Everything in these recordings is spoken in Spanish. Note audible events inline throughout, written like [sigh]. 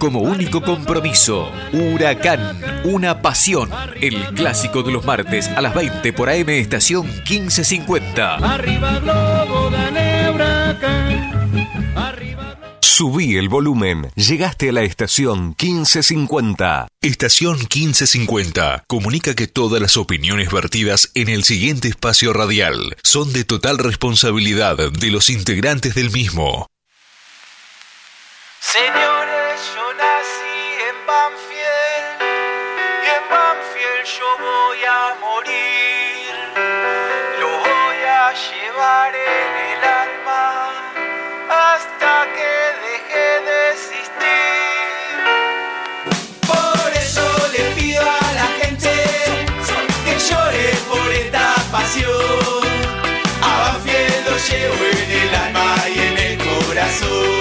Como único compromiso, Huracán, una pasión. El clásico de los martes a las 20 por AM Estación 1550. Arriba Globo, Huracán. Arriba Subí el volumen. Llegaste a la estación 1550. Estación 1550 comunica que todas las opiniones vertidas en el siguiente espacio radial son de total responsabilidad de los integrantes del mismo. Señores, llevo en el alma y en el corazón.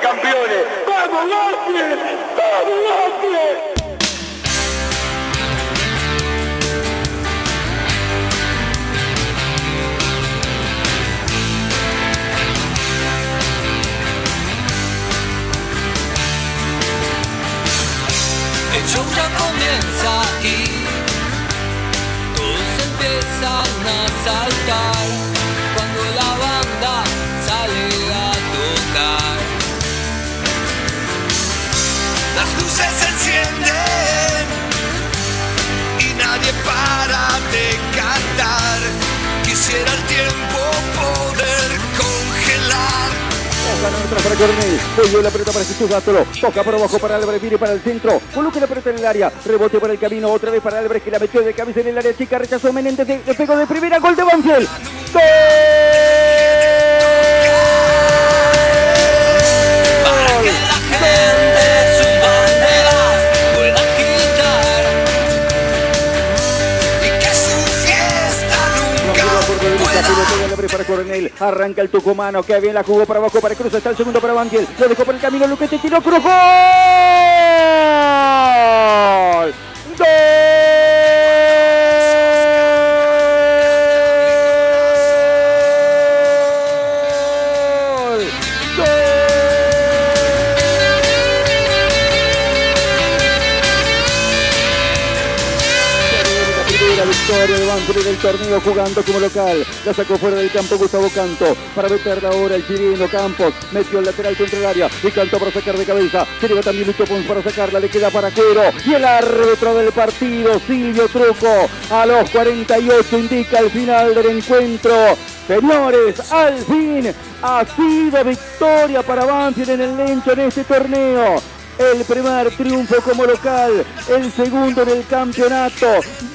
Campeones. ¡Vamos, Banfield! ¡Vamos, Banfield! El show ya comienza y todos empiezan a saltar Atrás para Cornell. Volvió la pelota para Jesús Gátolo. Toca por abajo para Álvarez. Viene para el centro. Coloca la pelota en el área. Rebote para el camino. Otra vez para Álvarez que la metió de cabeza en el área chica. Rechazó Menéndez. pegó de primera. Gol de Banfield. Para que para Coronel. Arranca el tucumano. Que bien la jugó para abajo para Cruz. Está el segundo para Banfield. Lo dejó por el camino. Luque te tiró. Cruz. ¡Gol! ¡Gol! Victoria de Banfield del torneo jugando como local. La sacó fuera del campo Gustavo Canto. Para meterla ahora el chileno Campos. Metió el lateral contra el área. Y Canto para sacar de cabeza. Se llega también Lucho Pons para sacarla. Le queda para Cuero. Y el árbitro del partido, Silvio Truco. A los 48 indica el final del encuentro. Señores, al fin ha sido victoria para Banfield en el Lencho en este torneo. El primer triunfo como local, el segundo en el campeonato,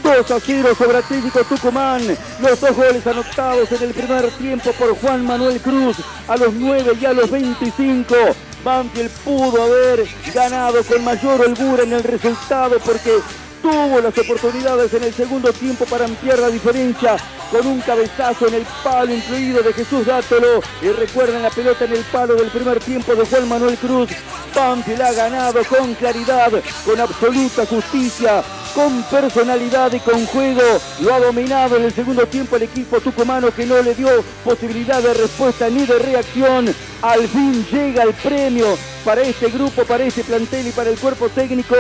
2 a 0 sobre Atlético Tucumán. Los dos goles anotados en el primer tiempo por Juan Manuel Cruz a los 9 y a los 25. Banfield pudo haber ganado con mayor holgura en el resultado porque tuvo las oportunidades en el segundo tiempo para ampliar la diferencia con un cabezazo en el palo incluido de Jesús Dátolo. Y recuerden la pelota en el palo del primer tiempo de Juan Manuel Cruz. Banfield ha ganado con claridad, con absoluta justicia. con personalidad y con juego. Lo ha dominado en el segundo tiempo el equipo tucumano que no le dio posibilidad de respuesta ni de reacción. Al fin llega el premio para este grupo, para este plantel y para el cuerpo técnico,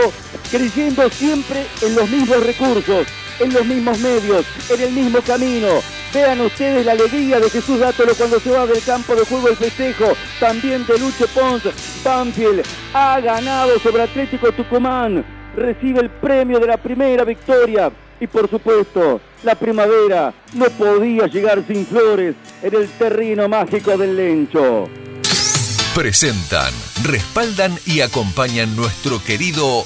creyendo siempre en los mismos recursos, en los mismos medios, en el mismo camino. Vean ustedes la alegría de Jesús Dátolo cuando se va del campo de juego el festejo. También de Lucho Pons. Banfield ha ganado sobre Atlético Tucumán. Recibe el premio de la primera victoria. Y por supuesto, la primavera no podía llegar sin flores en el terreno mágico del Lencho. Presentan, respaldan y acompañan nuestro querido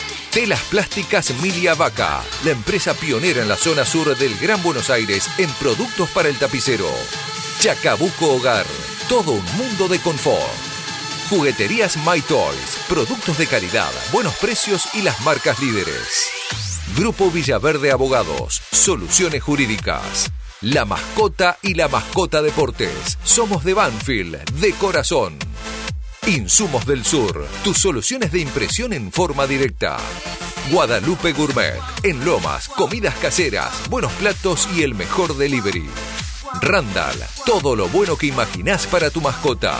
Telas Plásticas Milia Vaca, la empresa pionera en la zona sur del Gran Buenos Aires en productos para el tapicero. Chacabuco Hogar, todo un mundo de confort. Jugueterías My Toys, productos de calidad, buenos precios y las marcas líderes. Grupo Villaverde Abogados, soluciones jurídicas. La mascota y la mascota deportes. Somos de Banfield, de corazón. Insumos del Sur, tus soluciones de impresión en forma directa. Guadalupe Gourmet, en Lomas, comidas caseras, buenos platos y el mejor delivery. Randall, todo lo bueno que imaginás para tu mascota.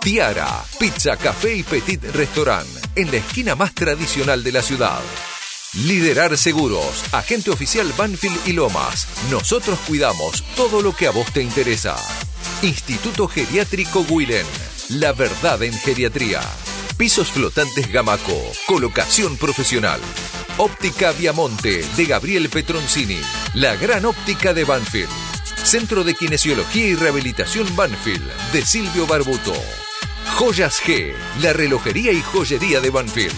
Tiara, pizza, café y petit restaurant, en la esquina más tradicional de la ciudad. Liderar Seguros, agente oficial Banfield y Lomas. Nosotros cuidamos todo lo que a vos te interesa. Instituto Geriátrico Guilén, la verdad en geriatría. Pisos flotantes Gamaco, colocación profesional. Óptica Viamonte de Gabriel Petroncini, la gran óptica de Banfield. Centro de Kinesiología y Rehabilitación Banfield de Silvio Barbuto. Joyas G, la relojería y joyería de Banfield.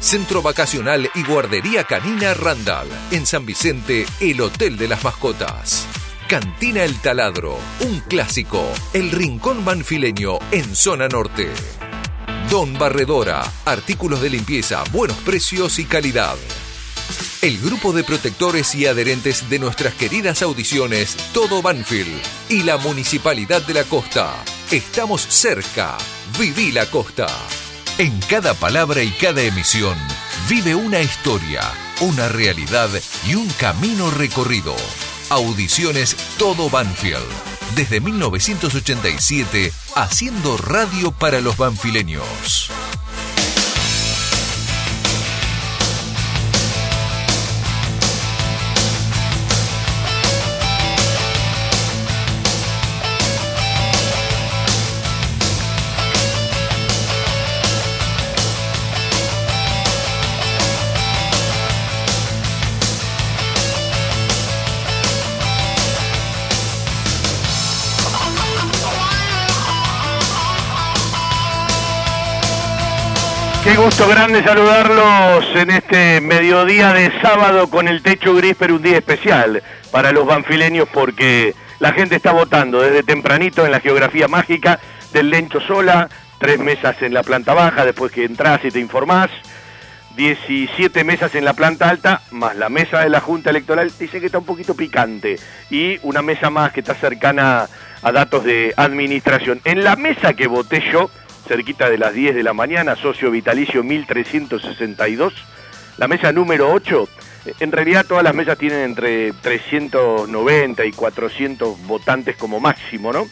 Centro Vacacional y Guardería Canina Randall. En San Vicente, el Hotel de las Mascotas. Cantina El Taladro, un clásico. El Rincón Manfileño en zona norte. Don Barredora, artículos de limpieza, buenos precios y calidad. El grupo de protectores y adherentes de nuestras queridas audiciones Todo Banfield y la Municipalidad de la Costa. Estamos cerca. Viví la Costa. En cada palabra y cada emisión vive una historia, una realidad y un camino recorrido. Audiciones Todo Banfield. Desde 1987, haciendo radio para los banfileños. Qué gusto grande saludarlos en este mediodía de sábado con el techo gris, pero un día especial para los banfileños porque la gente está votando desde tempranito en la geografía mágica del Lencho Sola, tres mesas en la planta baja, después que entras y te informás, 17 mesas en la planta alta, más la mesa de la Junta Electoral, dice que está un poquito picante, y una mesa más que está cercana a datos de administración. En la mesa que voté yo, cerquita de las 10 de la mañana, socio vitalicio 1362. La mesa número 8, en realidad todas las mesas tienen entre 390 y 400 votantes como máximo, ¿no?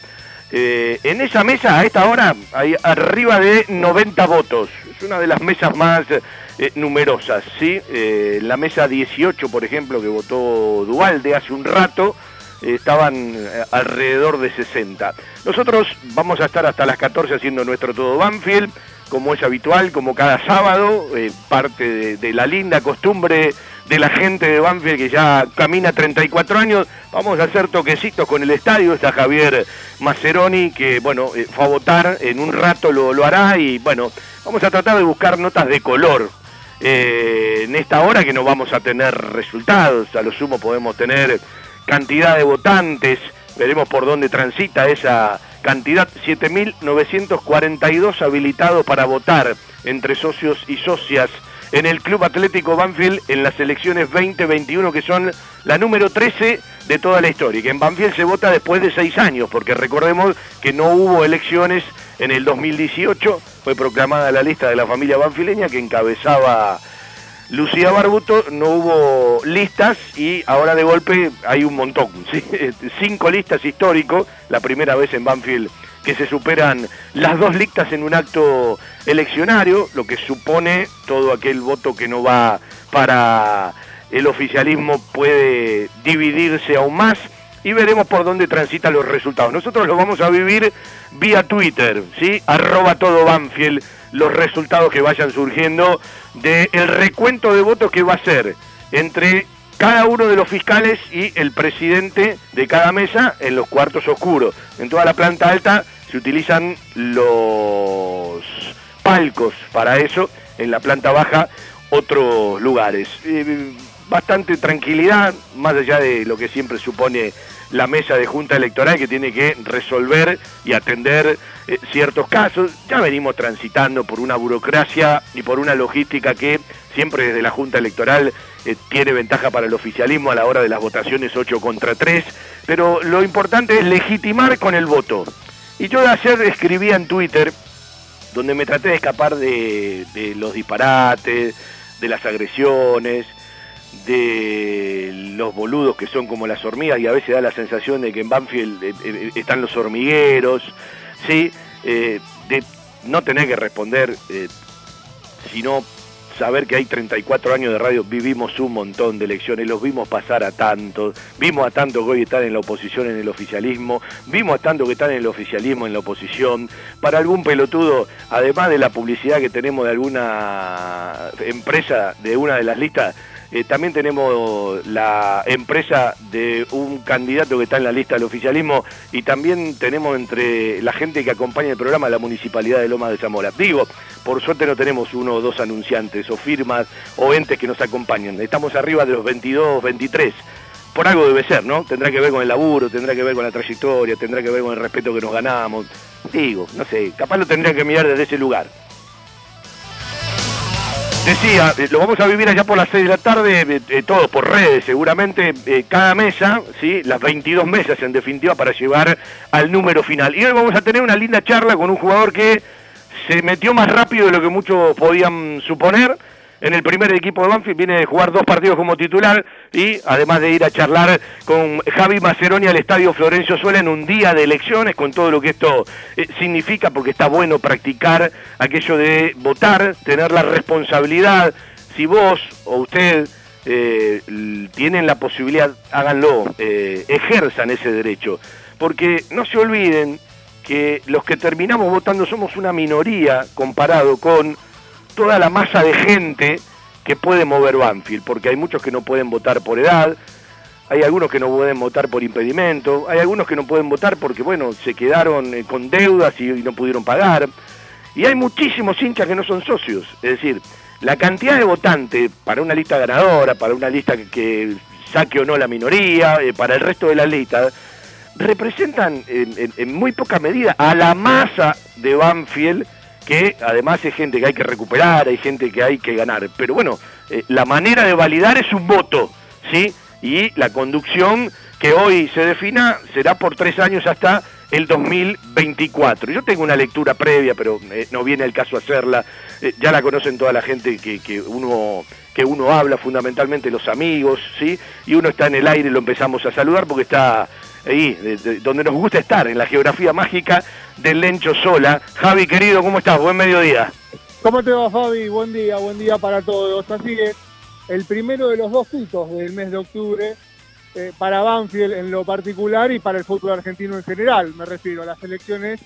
Eh, en esa mesa, a esta hora, hay arriba de 90 votos. Es una de las mesas más eh, numerosas, ¿sí? Eh, la mesa 18, por ejemplo, que votó Dualde hace un rato, estaban eh, alrededor de 60. Nosotros vamos a estar hasta las 14 haciendo nuestro todo Banfield, como es habitual, como cada sábado, eh, parte de, la linda costumbre de la gente de Banfield que ya camina 34 años. Vamos a hacer toquecitos con el estadio. Está Javier Maceroni, que bueno, eh, fue a votar, en un rato lo, lo, hará y bueno, vamos a tratar de buscar notas de color. en esta hora que no vamos a tener resultados, a lo sumo podemos tener cantidad de votantes, veremos por dónde transita esa cantidad, 7.942 habilitados para votar entre socios y socias en el Club Atlético Banfield en las elecciones 2021 que son la número 13 de toda la historia, y que en Banfield se vota después de seis años, porque recordemos que no hubo elecciones en el 2018, fue proclamada la lista de la familia banfileña que encabezaba Lucía Barbuto, no hubo listas y ahora de golpe hay un montón, [laughs] cinco listas históricos, la primera vez en Banfield que se superan las dos listas en un acto eleccionario, lo que supone todo aquel voto que no va para el oficialismo puede dividirse aún más y veremos por dónde transitan los resultados. Nosotros lo vamos a vivir vía Twitter, ¿sí? Arroba todo Banfield, los resultados que vayan surgiendo del recuento de votos que va a ser entre cada uno de los fiscales y el presidente de cada mesa en los cuartos oscuros. En toda la planta alta se utilizan los palcos para eso, en la planta baja otros lugares. Eh, bastante tranquilidad, más allá de lo que siempre supone la mesa de junta electoral que tiene que resolver y atender eh, ciertos casos. Ya venimos transitando por una burocracia y por una logística que siempre desde la junta electoral eh, tiene ventaja para el oficialismo a la hora de las votaciones 8 contra 3, pero lo importante es legitimar con el voto. Y yo de ayer escribía en Twitter, donde me traté de escapar de, de los disparates, de las agresiones, de los boludos que son como las hormigas y a veces da la sensación de que en Banfield eh, eh, están los hormigueros, ¿sí? Eh, de no tener que responder, sino saber que hay 34 años de radio, vivimos un montón de elecciones, los vimos pasar a tantos, vimos a tantos que hoy están en la oposición en el oficialismo, vimos a tantos que están en el oficialismo en la oposición, para algún pelotudo, además de la publicidad que tenemos de alguna empresa, de una de las listas, eh, también tenemos la empresa de un candidato que está en la lista del oficialismo y también tenemos entre la gente que acompaña el programa la Municipalidad de Lomas de Zamora. Digo, por suerte no tenemos uno o dos anunciantes o firmas o entes que nos acompañan. Estamos arriba de los 22, 23 por algo debe ser, ¿no? Tendrá que ver con el laburo, tendrá que ver con la trayectoria, tendrá que ver con el respeto que nos ganamos. Digo, no sé, capaz lo tendría que mirar desde ese lugar. Decía, eh, lo vamos a vivir allá por las 6 de la tarde, eh, eh, todos por redes seguramente, cada mesa, ¿sí? las 22 mesas en definitiva para llevar al número final. Y hoy vamos a tener una linda charla con un jugador que se metió más rápido de lo que muchos podían suponer en el primer equipo de Banfield, viene de jugar dos partidos como titular y además de ir a charlar con Javi Maceroni al Estadio Florencio Suela en un día de elecciones, con todo lo que esto eh, significa, porque está bueno practicar aquello de votar, tener la responsabilidad, si vos o usted eh, tienen la posibilidad, háganlo, eh, ejerzan ese derecho, porque no se olviden que los que terminamos votando somos una minoría comparado con toda la masa de gente que puede mover Banfield, porque hay muchos que no pueden votar por edad, hay algunos que no pueden votar por impedimento, hay algunos que no pueden votar porque, bueno, se quedaron eh, con deudas y, no pudieron pagar, y hay muchísimos hinchas que no son socios, es decir, la cantidad de votantes para una lista ganadora, para una lista que, saque o no la minoría, eh, para el resto de las listas, representan en muy poca medida a la masa de Banfield que además es gente que hay que recuperar, hay gente que hay que ganar. Pero bueno, eh, la manera de validar es un voto, ¿sí? Y la conducción que hoy se defina será por tres años hasta el 2024. Yo tengo una lectura previa, pero eh, no viene el caso hacerla. Eh, ya la conocen toda la gente que, que, uno que uno habla, fundamentalmente los amigos, ¿sí? Y uno está en el aire y lo empezamos a saludar porque está ahí, donde nos gusta estar, en la geografía mágica del Lencho Sola. Javi, querido, ¿cómo estás? Buen mediodía. ¿Cómo te va, Fabi? Buen día, buen día para todos. Así es, el primero de los dos pitos del mes de octubre eh, para Banfield en lo particular y para el fútbol argentino en general. Me refiero a las elecciones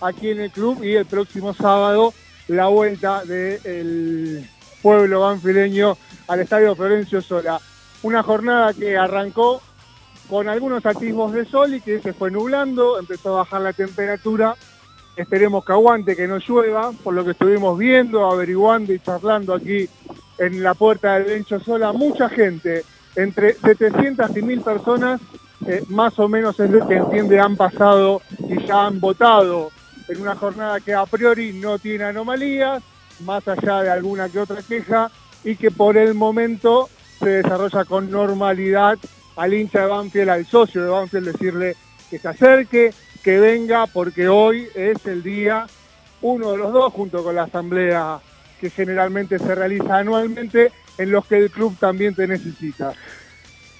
aquí en el club y el próximo sábado la vuelta del pueblo banfileño al Estadio Florencio Sola. Una jornada que arrancó con algunos atisbos de sol y que se fue nublando, empezó a bajar la temperatura. Esperemos que aguante, que no llueva, por lo que estuvimos viendo, averiguando y charlando aquí en la puerta del Bencho Sola. Mucha gente, entre 700 y 1000 personas, eh, más o menos es lo que entiende han pasado y ya han votado en una jornada que a priori no tiene anomalías, más allá de alguna que otra queja, y que por el momento se desarrolla con normalidad al hincha de Banfield, al socio de Banfield, decirle que se acerque, que venga, porque hoy es el día, uno de los dos, junto con la asamblea que generalmente se realiza anualmente, en los que el club también te necesita.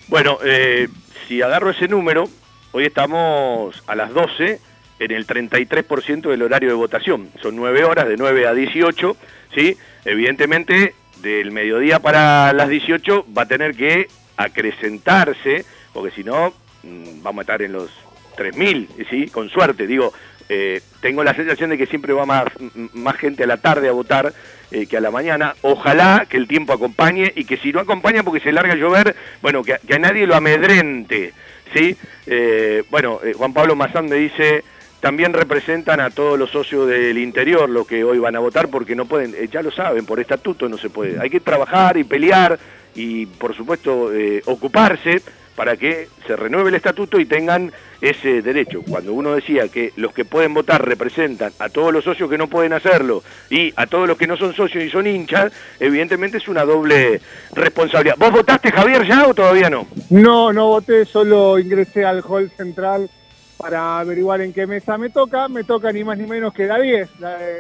Bueno, eh, si agarro ese número, hoy estamos a las 12 en el 33% del horario de votación. Son 9 horas, de 9 a 18, ¿sí? Evidentemente, del mediodía para las 18 va a tener que acrecentarse, porque si no, mm, vamos a estar en los 3.000, ¿sí? Con suerte, digo, eh, tengo la sensación de que siempre va más, más gente a la tarde a votar eh, que a la mañana. Ojalá que el tiempo acompañe y que si no acompaña porque se larga a llover, bueno, que, a nadie lo amedrente. ¿sí? Eh, bueno, Juan Pablo Mazán me dice, también representan a todos los socios del interior los que hoy van a votar porque no pueden, ya lo saben, por estatuto no se puede. Hay que trabajar y pelear y por supuesto ocuparse para que se renueve el estatuto y tengan ese derecho. Cuando uno decía que los que pueden votar representan a todos los socios que no pueden hacerlo y a todos los que no son socios y son hinchas, evidentemente es una doble responsabilidad. ¿Vos votaste, Javier, ya o todavía no? No, no voté, solo ingresé al hall central para averiguar en qué mesa me toca. Me toca ni más ni menos que la 10,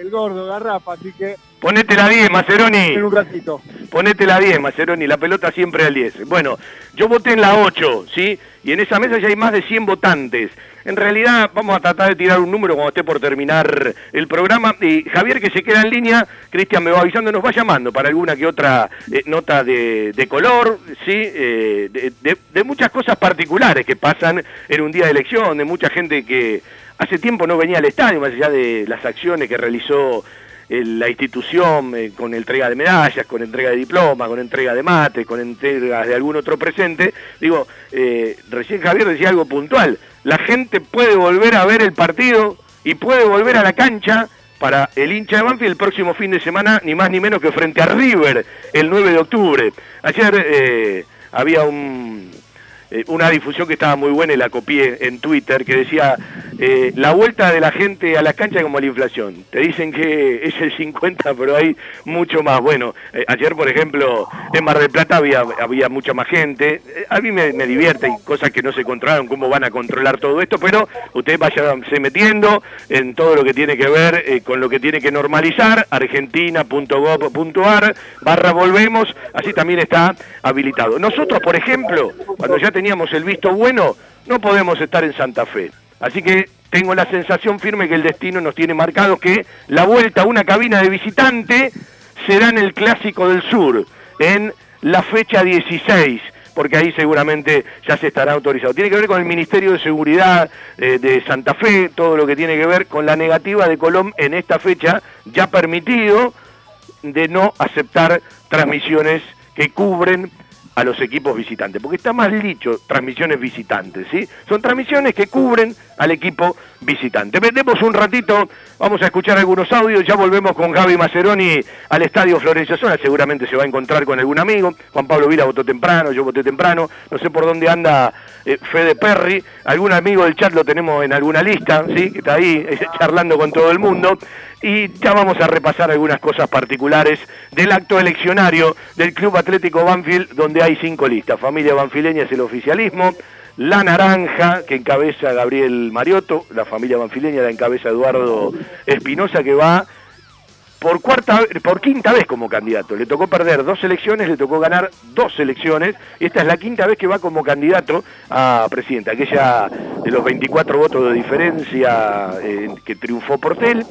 el gordo Garrafa, así que... Ponete la 10, Maceroni. En un ratito. Ponete la 10, Maceroni, la pelota siempre al 10. Bueno, yo voté en la 8, ¿sí? Y en esa mesa ya hay más de 100 votantes. En realidad vamos a tratar de tirar un número cuando esté por terminar el programa. Y Javier que se queda en línea, Cristian me va avisando, nos va llamando para alguna que otra eh, nota de, color, ¿sí? Eh, de, muchas cosas particulares que pasan en un día de elección, de mucha gente que hace tiempo no venía al estadio, más allá de las acciones que realizó la institución con entrega de medallas, con entrega de diplomas, con entrega de mates, con entrega de algún otro presente. Digo, recién Javier decía algo puntual la gente puede volver a ver el partido y puede volver a la cancha para el hincha de Banfield el próximo fin de semana, ni más ni menos que frente a River, el 9 de octubre. Ayer eh, había un, eh, una difusión que estaba muy buena y la copié en Twitter, que decía, eh, la vuelta de la gente a las canchas como la inflación. Te dicen que [laughs] es el 50, pero hay mucho más. Bueno, eh, ayer, por ejemplo, en Mar del Plata había, había mucha más gente. a mí me, divierte, y cosas que no se controlaron, cómo van a controlar todo esto, pero ustedes váyanse metiendo en todo lo que tiene que ver con lo que tiene que normalizar, argentina.gov.ar, barra volvemos, así también está habilitado. Nosotros, por ejemplo, cuando ya teníamos el visto bueno, no podemos estar en Santa Fe. Así que tengo la sensación firme que el destino nos tiene marcado que la vuelta a una cabina de visitante será en el Clásico del Sur, en la fecha 16 porque ahí seguramente ya se estará autorizado. Tiene que ver con el Ministerio de Seguridad eh, de Santa Fe, todo lo que tiene que ver con la negativa de Colón en esta fecha, ya permitido, de no aceptar transmisiones que cubren a los equipos visitantes, porque está mal dicho transmisiones visitantes, ¿sí? Son transmisiones que cubren al equipo visitante. Vendemos un ratito, vamos a escuchar algunos audios, ya volvemos con Gaby Maceroni al Estadio Florencia Zona, seguramente se va a encontrar con algún amigo, Juan Pablo Vila votó temprano, yo voté temprano, no sé por dónde anda eh, Fede Perry, algún amigo del chat lo tenemos en alguna lista, ¿sí? Que está ahí eh, [laughs] charlando con todo el mundo, y ya vamos a repasar algunas cosas particulares del acto eleccionario del Club Atlético Banfield, donde hay cinco listas. Familia banfileña es el oficialismo, la Naranja, que encabeza Gabriel Mariotto, la familia banfileña la encabeza Eduardo Espinosa, que va por cuarta por quinta vez como candidato. Le tocó perder dos elecciones, le tocó ganar dos elecciones, esta es la quinta vez que va como candidato a presidenta. Aquella de los 24 votos de diferencia eh, que triunfó Portel,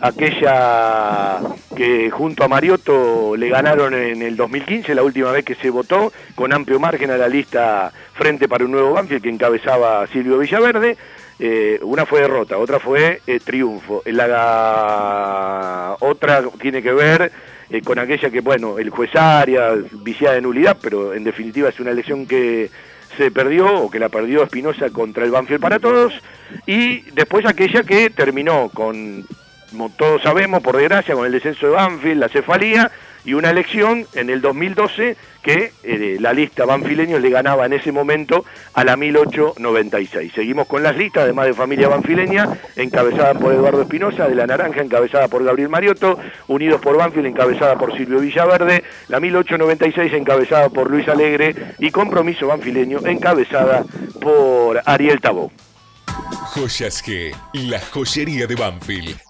aquella que junto a Mariotto le ganaron en el 2015, la última vez que se votó, con amplio margen a la lista Frente para un Nuevo Banfield que encabezaba Silvio Villaverde. Eh, una fue derrota, otra fue eh, triunfo. La otra tiene que ver eh, con aquella que, bueno, el juez Arias, viciada de nulidad, pero en definitiva es una elección que se perdió o que la perdió Espinosa contra el Banfield para todos y después aquella que terminó con todos sabemos, por desgracia, con el descenso de Banfield, la cefalía, y una elección en el 2012 que eh, la lista Banfileños le ganaba en ese momento a la 1896. Seguimos con las listas, además de familia Banfileña, encabezada por Eduardo Espinosa, de la Naranja, encabezada por Gabriel Mariotto, Unidos por Banfield, encabezada por Silvio Villaverde, la 1896 encabezada por Luis Alegre y Compromiso Banfileño encabezada por Ariel Tabó. Joyas G, la joyería de Banfield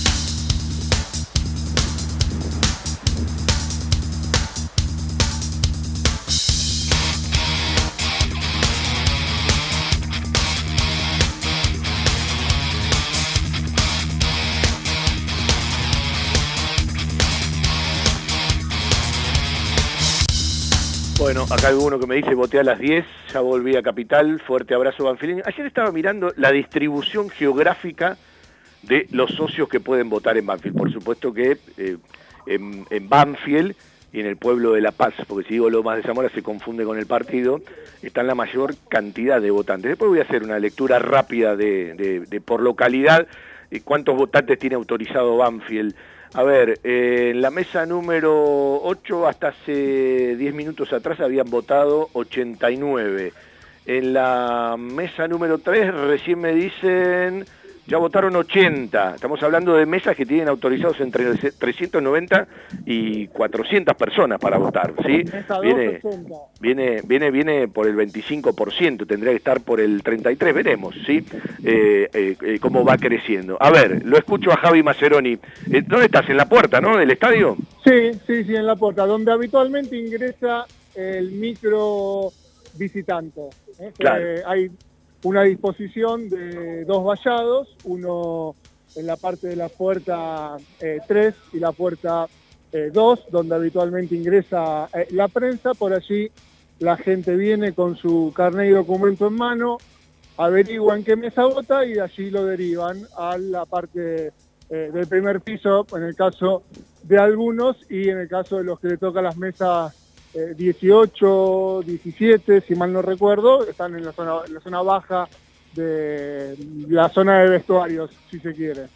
Bueno, acá hay uno que me dice, voté a las 10, ya volví a Capital, fuerte abrazo Banfileño. Ayer estaba mirando la distribución geográfica de los socios que pueden votar en Banfield. Por supuesto que eh, en, Banfield y en el pueblo de La Paz, porque si digo Lomas de Zamora se confunde con el partido, están la mayor cantidad de votantes. Después voy a hacer una lectura rápida de, de, de por localidad, cuántos votantes tiene autorizado Banfield. A ver, eh, la mesa número 8 hasta hace 10 minutos atrás habían votado 89. En la mesa número 3 recién me dicen ya votaron 80. Estamos hablando de mesas que tienen autorizados entre 390 y 400 personas para votar, ¿sí? Viene, viene, viene, viene por el 25%, tendría que estar por el 33, veremos, ¿sí? Eh, eh, eh, cómo va creciendo. A ver, lo escucho a Javi Maceroni. Eh, ¿Dónde estás? ¿En la puerta, no? ¿Del estadio? Sí, sí, sí, en la puerta, donde habitualmente ingresa el micro visitante. ¿eh? Claro. Eh, hay una disposición de dos vallados, uno en la parte de la puerta eh, 3 y la puerta eh, 2, donde habitualmente ingresa eh, la prensa. Por allí la gente viene con su carnet y documento en mano, averigua en qué mesa vota y de allí lo derivan a la parte eh, del primer piso, en el caso de algunos, y en el caso de los que le toca las mesas eh, 18, 17, si mal no recuerdo, están en la zona, en la zona baja de la zona de vestuarios, si se quiere.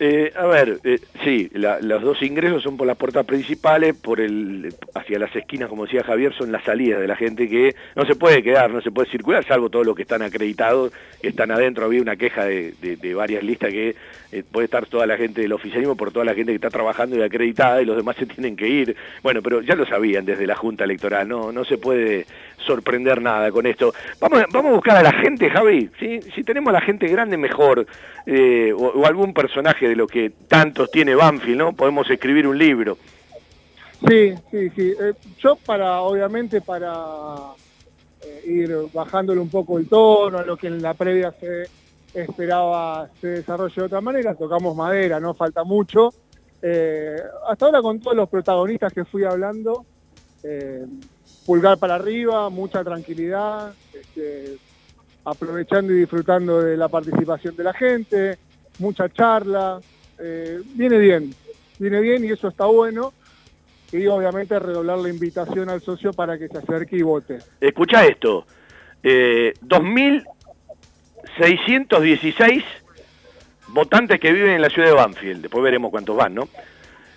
Eh, a ver, eh, sí, la, los dos ingresos son por las puertas principales, por el hacia las esquinas, como decía Javier, son las salidas de la gente que no se puede quedar, no se puede circular, salvo todos los que están acreditados, que están adentro. Había una queja de, de, de varias listas que eh, puede estar toda la gente del oficialismo por toda la gente que está trabajando y acreditada y los demás se [laughs] tienen que ir. Bueno, pero ya lo sabían desde la Junta Electoral, no, no se puede sorprender nada con esto. Vamos, vamos a buscar a la gente, Javi. Si tenemos a la gente grande, mejor. Eh, o, o, algún personaje de lo que tantos tiene Banfield, ¿no? Podemos escribir un libro. Sí, sí, sí. Eh, yo para, obviamente, para eh, ir bajándole un poco el tono a lo que en la previa se esperaba se desarrolle de otra manera, tocamos madera, no falta mucho. Eh, hasta ahora con todos los protagonistas que fui hablando, pulgar para arriba, mucha tranquilidad, este, aprovechando y disfrutando de la participación de la gente, mucha charla, eh, viene bien, viene bien y eso está bueno. Y obviamente redoblar la invitación al socio para que se acerque y vote. Escucha esto, eh, 616 votantes que viven en la ciudad de Banfield. Después veremos cuántos van, ¿no?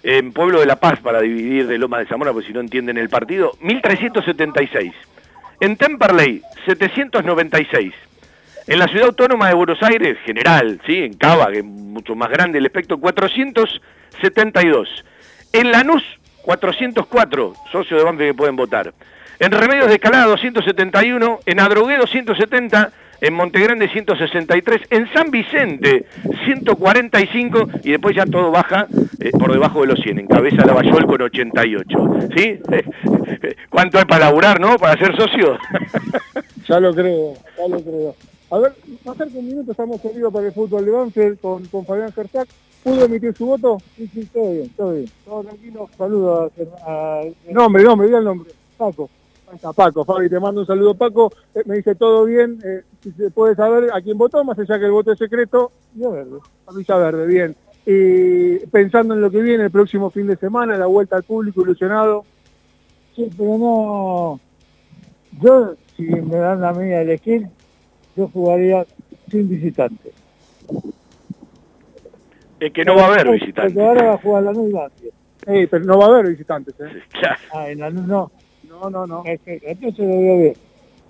En Pueblo de la Paz, para dividir de Loma de Zamora, porque si no entienden el partido, 1376. En Temperley, 796. En la ciudad autónoma de Buenos Aires, general, ¿sí? En Cava, que es mucho más grande el espectro, 472. En Lanús, 404 socios de Banfield que pueden votar. En Remedios de Escalada, 271. En Adrogué, 270 en Montegrande 163, en San Vicente 145 y después ya todo baja eh, por debajo de los 100, en Cabeza Lavallol con 88. ¿Sí? [laughs] ¿Cuánto hay para laburar, no? Para ser socio. [laughs] ya lo creo, ya lo creo. A ver, más cerca de un minuto estamos salidos para el fútbol de Banfield con, con Fabián Gersac. ¿Pudo emitir su voto? Sí, sí, todo bien, todo bien. Todo tranquilo. Saludos a, Nombre, nombre, diga el nombre. Paco. Ahí está Paco, Fabi, te mando un saludo Paco. Eh, me dice todo bien, eh, si se puede saber a quién votó, más allá que el voto es secreto. Villa Verde. A Villa Verde, bien. Y pensando en lo que viene el próximo fin de semana, la vuelta al público ilusionado. Sí, pero no... Yo, si me dan la media de elegir, yo jugaría sin visitantes. Es que no va a haber visitantes. Porque ahora va a jugar la nueva. Sí, pero no va a haber visitantes, ¿eh? Claro. Ah, en la no. No, no, no. Es que, entonces lo veo bien.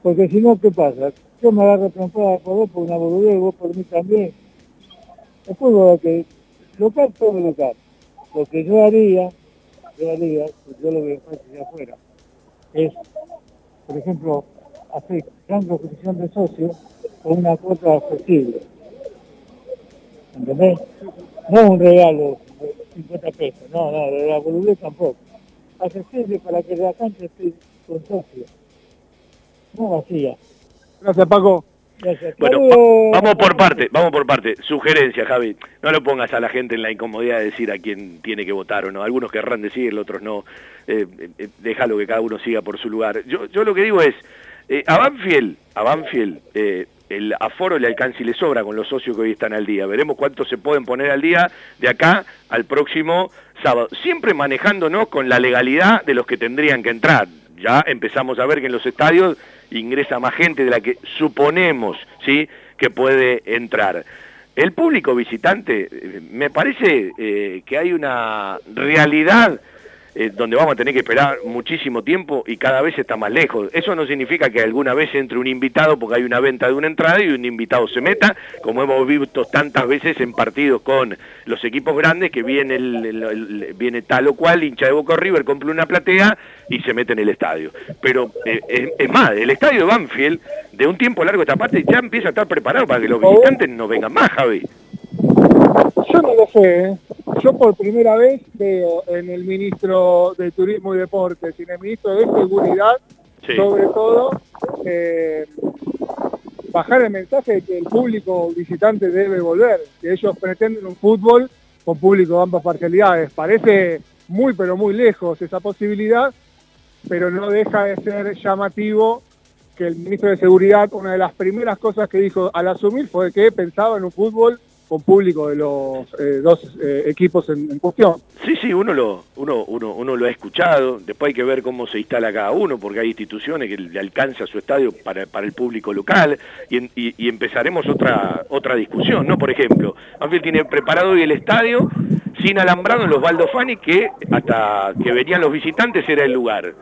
Porque si no, ¿qué pasa? Yo me agarro trompada por vos por una boludez, vos por mí también. El fútbol que local, todo local. Lo que yo haría, yo haría, pues yo lo veo fácil de afuera, es, por ejemplo, hacer gran proposición de socios con una cuota accesible. ¿Entendés? No un regalo de 50 pesos, no, no, de la boludez tampoco. Accesible para que la cancha esté con socios. No vacía. Gracias, Paco. Gracias. Bueno, va- vamos por parte, vamos por parte. Sugerencia, Javi. No lo pongas a la gente en la incomodidad de decir a quién tiene que votar o no. Algunos querrán decirlo, otros no. Eh, eh, déjalo que cada uno siga por su lugar. Yo, yo lo que digo es, eh, a Banfield, a Banfield, eh, el aforo le alcanza y le sobra con los socios que hoy están al día. Veremos cuántos se pueden poner al día de acá al próximo sábado. Siempre manejándonos con la legalidad de los que tendrían que entrar. Ya empezamos a ver que en los estadios ingresa más gente de la que suponemos, ¿sí?, que puede entrar. El público visitante, eh, me parece eh, que hay una realidad eh, donde vamos a tener que esperar muchísimo tiempo y cada vez está más lejos. Eso no significa que alguna vez entre un invitado porque hay una venta de una entrada y un invitado se meta, como hemos visto tantas veces en partidos con los equipos grandes que viene, el, el- el- viene tal o cual, hincha de Boca River, compra una platea y se mete en el estadio. Pero eh, es, es más, el estadio de Banfield, de un tiempo largo esta parte, ya empieza a estar preparado para que los visitantes no vengan más, Javi. Yo no lo sé, ¿eh? Yo por primera vez veo en el ministro de Turismo y Deportes y en el ministro de Seguridad, Sí. sobre todo, eh, bajar el mensaje de que el público visitante debe volver, que ellos pretenden un fútbol con público de ambas parcialidades. Parece muy pero muy lejos esa posibilidad, pero no deja de ser llamativo que el ministro de Seguridad, una de las primeras cosas que dijo al asumir fue que pensaba en un fútbol con público de los eh, dos eh, equipos en, cuestión. Sí, sí, uno lo, uno, uno, uno lo ha escuchado, después hay que ver cómo se instala cada uno, porque hay instituciones que le alcanza su estadio para, para el público local, y, y- empezaremos otra, otra discusión, ¿no? Por ejemplo, Banfield tiene preparado hoy el estadio sin alambrado en los Baldofani, que hasta que venían los visitantes era el lugar.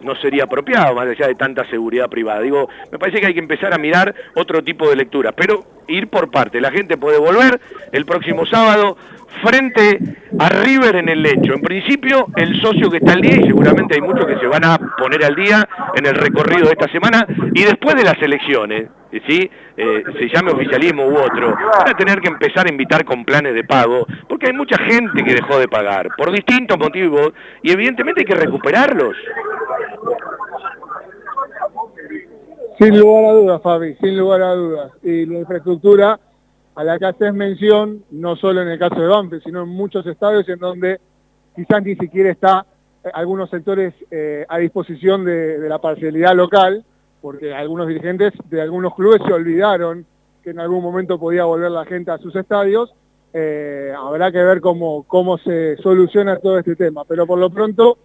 No sería apropiado, más allá de tanta seguridad privada. Digo, me parece que hay que empezar a mirar otro tipo de lectura, pero ir por parte. La gente puede volver el próximo sábado frente a River en el lecho. En principio, el socio que está al día, y seguramente hay muchos que se van a poner al día en el recorrido de esta semana, y después de las elecciones, ¿sí? Eh, se llame oficialismo u otro, van a tener que empezar a invitar con planes de pago, porque hay mucha gente que dejó de pagar, por distintos motivos, y evidentemente hay que recuperarlos. Sin lugar a dudas, Fabi, sin lugar a dudas. Y la infraestructura a la que haces mención, no solo en el caso de Banfield, sino en muchos estadios en donde quizás ni siquiera está eh, algunos sectores eh, a disposición de, la parcialidad local, porque algunos dirigentes de algunos clubes se olvidaron que en algún momento podía volver la gente a sus estadios. Eh, habrá que ver cómo, cómo se soluciona todo este tema, pero por lo pronto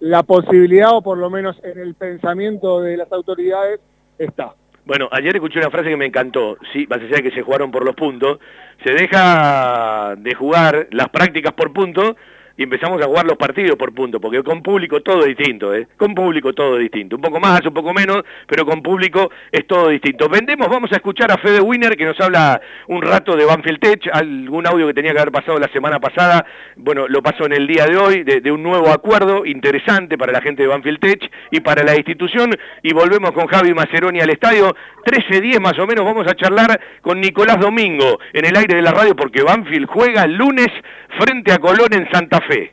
la posibilidad, o por lo menos en el pensamiento de las autoridades, está. Bueno, ayer escuché una frase que me encantó, sí, más allá que se jugaron por los puntos, se deja de jugar las prácticas por puntos y empezamos a jugar los partidos por punto, porque con público todo distinto, ¿eh? Con público todo distinto. Un poco más, un poco menos, pero con público es todo distinto. Vendemos, vamos a escuchar a Fede Winner que nos habla un rato de Banfield Tech, algún audio que tenía que haber pasado la semana pasada, bueno, lo pasó en el día de hoy, de, de un nuevo acuerdo interesante para la gente de Banfield Tech y para la institución, y volvemos con Javi Maceroni al estadio, 13-10 más o menos, vamos a charlar con Nicolás Domingo en el aire de la radio, porque Banfield juega el lunes frente a Colón en Santa fe.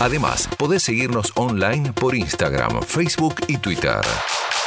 Además, podés seguirnos online por Instagram, Facebook y Twitter.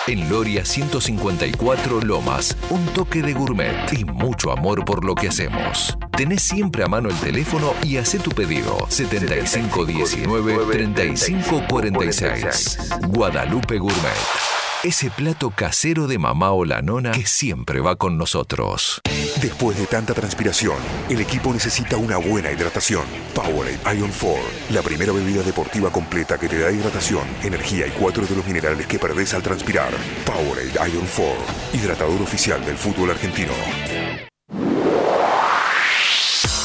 En Loria 154 Lomas, un toque de gourmet y mucho amor por lo que hacemos. Tenés siempre a mano el teléfono y hacé tu pedido 7519-3546. Guadalupe Gourmet. Ese plato casero de mamá o la nona que siempre va con nosotros. Después de tanta transpiración, el equipo necesita una buena hidratación. Powerade Ion 4, la primera bebida deportiva completa que te da hidratación, energía y cuatro de los minerales que perdés al transpirar. Powerade Ion 4, hidratador oficial del fútbol argentino.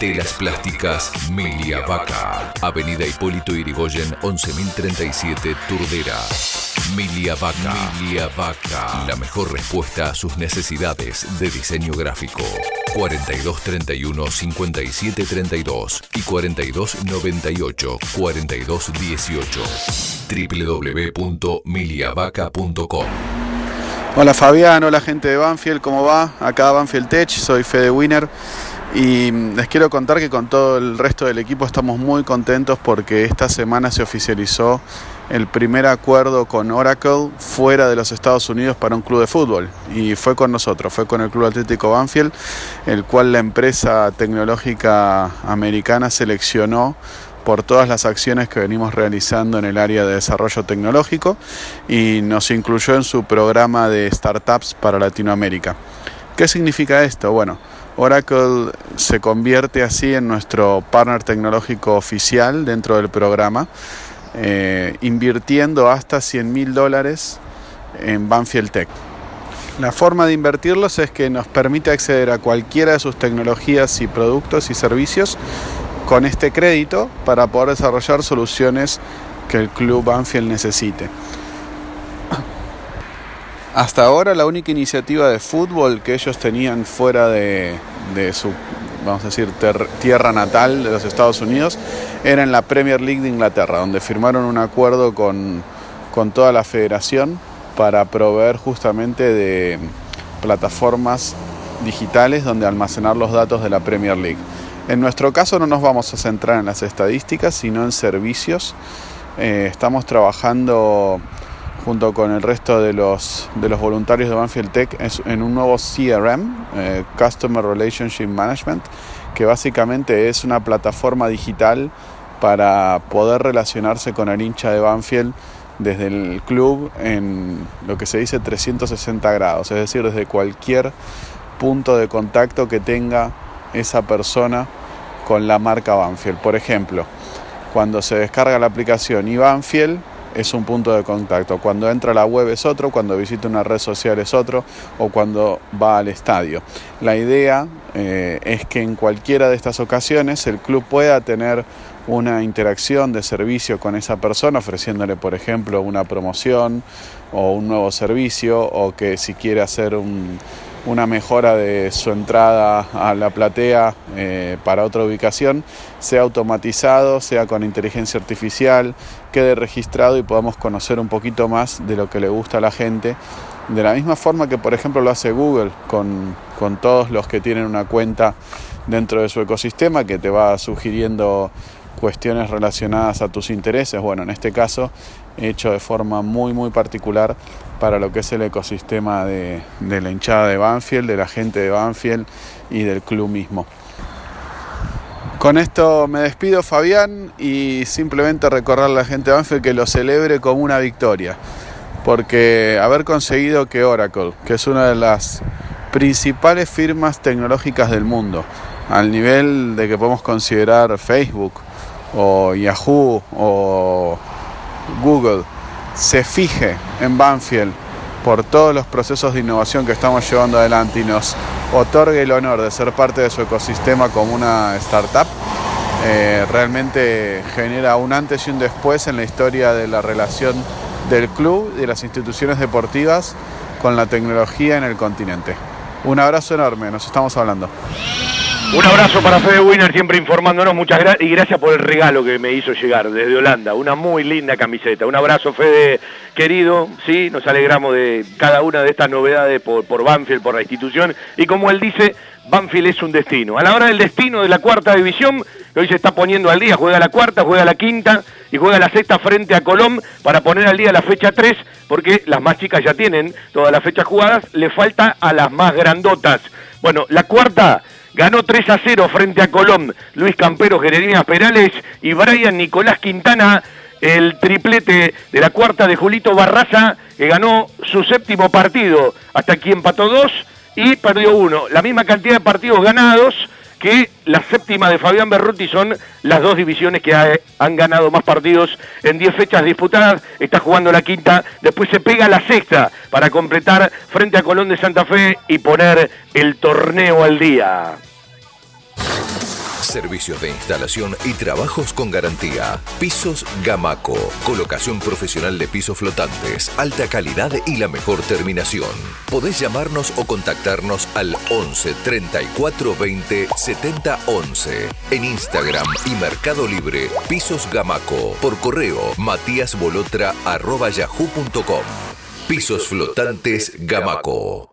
Telas plásticas Milia Vaca. Avenida Hipólito Irigoyen 11037 Turdera. Milia Vaca. Vaca. La mejor respuesta a sus necesidades de diseño gráfico. 4231 5732 y 4298 4218 www.miliavaca.com Hola Fabián, hola gente de Banfield, ¿cómo va? Acá Banfield Tech, soy Fede Winner y les quiero contar que con todo el resto del equipo estamos muy contentos porque esta semana se oficializó el primer acuerdo con Oracle fuera de los Estados Unidos para un club de fútbol y fue con nosotros, fue con el Club Atlético Banfield, el cual la empresa tecnológica americana seleccionó por todas las acciones que venimos realizando en el área de desarrollo tecnológico y nos incluyó en su programa de startups para Latinoamérica. ¿Qué significa esto? Bueno, Oracle se convierte así en nuestro partner tecnológico oficial dentro del programa, eh, invirtiendo hasta 100 mil dólares en Banfield Tech. La forma de invertirlos es que nos permite acceder a cualquiera de sus tecnologías y productos y servicios con este crédito para poder desarrollar soluciones que el club Banfield necesite. Hasta ahora la única iniciativa de fútbol que ellos tenían fuera de, de su, vamos a decir, tierra natal de los Estados Unidos era en la Premier League de Inglaterra, donde firmaron un acuerdo con, con toda la federación para proveer justamente de plataformas digitales donde almacenar los datos de la Premier League. En nuestro caso no nos vamos a centrar en las estadísticas, sino en servicios. Eh, estamos trabajando junto con el resto de los, de los voluntarios de Banfield Tech en un nuevo CRM, eh, Customer Relationship Management, que básicamente es una plataforma digital para poder relacionarse con el hincha de Banfield desde el club en lo que se dice 360 grados, es decir, desde cualquier punto de contacto que tenga esa persona con la marca Banfield. Por ejemplo, cuando se descarga la aplicación y Banfield es un punto de contacto. Cuando entra a la web es otro, cuando visita una red social es otro o cuando va al estadio. La idea eh, es que en cualquiera de estas ocasiones el club pueda tener una interacción de servicio con esa persona, ofreciéndole, por ejemplo, una promoción o un nuevo servicio, o que si quiere hacer un, una mejora de su entrada a la platea eh, para otra ubicación, sea automatizado, sea con inteligencia artificial, quede registrado y podamos conocer un poquito más de lo que le gusta a la gente De la misma forma que, por ejemplo, lo hace Google con, con todos los que tienen una cuenta dentro de su ecosistema que te va sugiriendo cuestiones relacionadas a tus intereses. Bueno, en este caso, hecho de forma muy, muy particular para lo que es el ecosistema de, la hinchada de Banfield, de la gente de Banfield y del club mismo. Con esto me despido Fabián y simplemente recordarle a la gente de Banfield que lo celebre como una victoria porque haber conseguido que Oracle, que es una de las principales firmas tecnológicas del mundo, al nivel de que podemos considerar Facebook o Yahoo o Google, se fije en Banfield por todos los procesos de innovación que estamos llevando adelante y nos otorgue el honor de ser parte de su ecosistema como una startup, eh, realmente genera un antes y un después en la historia de la relación del club y de las instituciones deportivas con la tecnología en el continente. Un abrazo enorme, nos estamos hablando. Un abrazo para Fede Wiener, siempre informándonos, muchas gracias y gracias por el regalo que me hizo llegar desde Holanda, una muy linda camiseta. Un abrazo Fede, querido, sí, nos alegramos de cada una de estas novedades por, por Banfield, por la institución, y como él dice, Banfield es un destino. A la hora del destino de la cuarta división, hoy se está poniendo al día, juega la cuarta, juega la quinta y juega la sexta frente a Colón para poner al día la fecha 3, porque las más chicas ya tienen todas las fechas jugadas, le falta a las más grandotas. Bueno, la cuarta ganó 3 a 0 frente a Colón, Luis Campero, Jeremías Perales y Brian Nicolás Quintana, el triplete de la cuarta de Julito Barraza, que ganó su séptimo partido, hasta aquí empató dos y perdió uno. La misma cantidad de partidos ganados que la séptima de Fabián Berruti son las dos divisiones que han ganado más partidos en 10 fechas disputadas. Está jugando la quinta, después se pega la sexta para completar frente a Colón de Santa Fe y poner el torneo al día. Servicios de instalación y trabajos con garantía. Pisos Gamaco. Colocación profesional de pisos flotantes. Alta calidad y la mejor terminación. Podés llamarnos o contactarnos al 11 34 20 70 11. En Instagram y Mercado Libre. Pisos Gamaco. Por correo matíasbolotra.yahoo.com. Pisos flotantes Gamaco.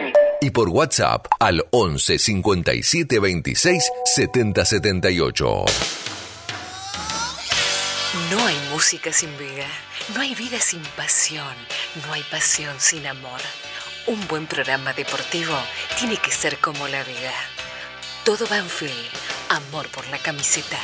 y por WhatsApp al 11 57 26 70 78. No hay música sin vida, no hay vida sin pasión, no hay pasión sin amor. Un buen programa deportivo tiene que ser como la vida. Todo Banfield, amor por la camiseta.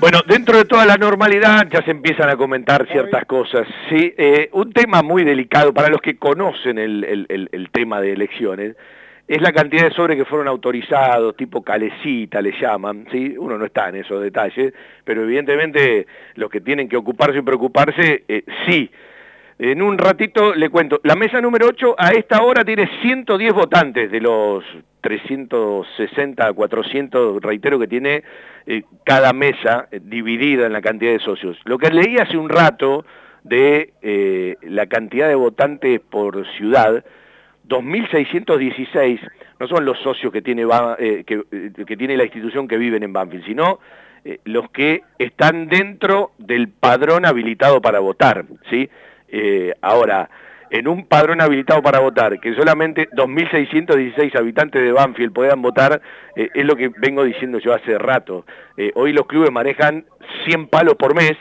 Bueno, dentro de toda la normalidad ya se empiezan a comentar ciertas cosas. Sí, eh, un tema muy delicado para los que conocen el, tema de elecciones es la cantidad de sobres que fueron autorizados, tipo calecita le llaman, ¿sí? Uno no está en esos detalles, pero evidentemente los que tienen que ocuparse y preocuparse, eh, sí. En un ratito le cuento, la mesa número 8 a esta hora tiene 110 votantes de los 360, 400, reitero que tiene eh, cada mesa eh, dividida en la cantidad de socios. Lo que leí hace un rato de eh, la cantidad de votantes por ciudad, 2.616 no son los socios que tiene, que, tiene la institución que viven en Banfield, sino los que están dentro del padrón habilitado para votar. ¿sí? Ahora, en un padrón habilitado para votar, que solamente 2.616 habitantes de Banfield puedan votar, eh, es lo que vengo diciendo yo hace rato. Eh, hoy los clubes manejan 100 palos por mes,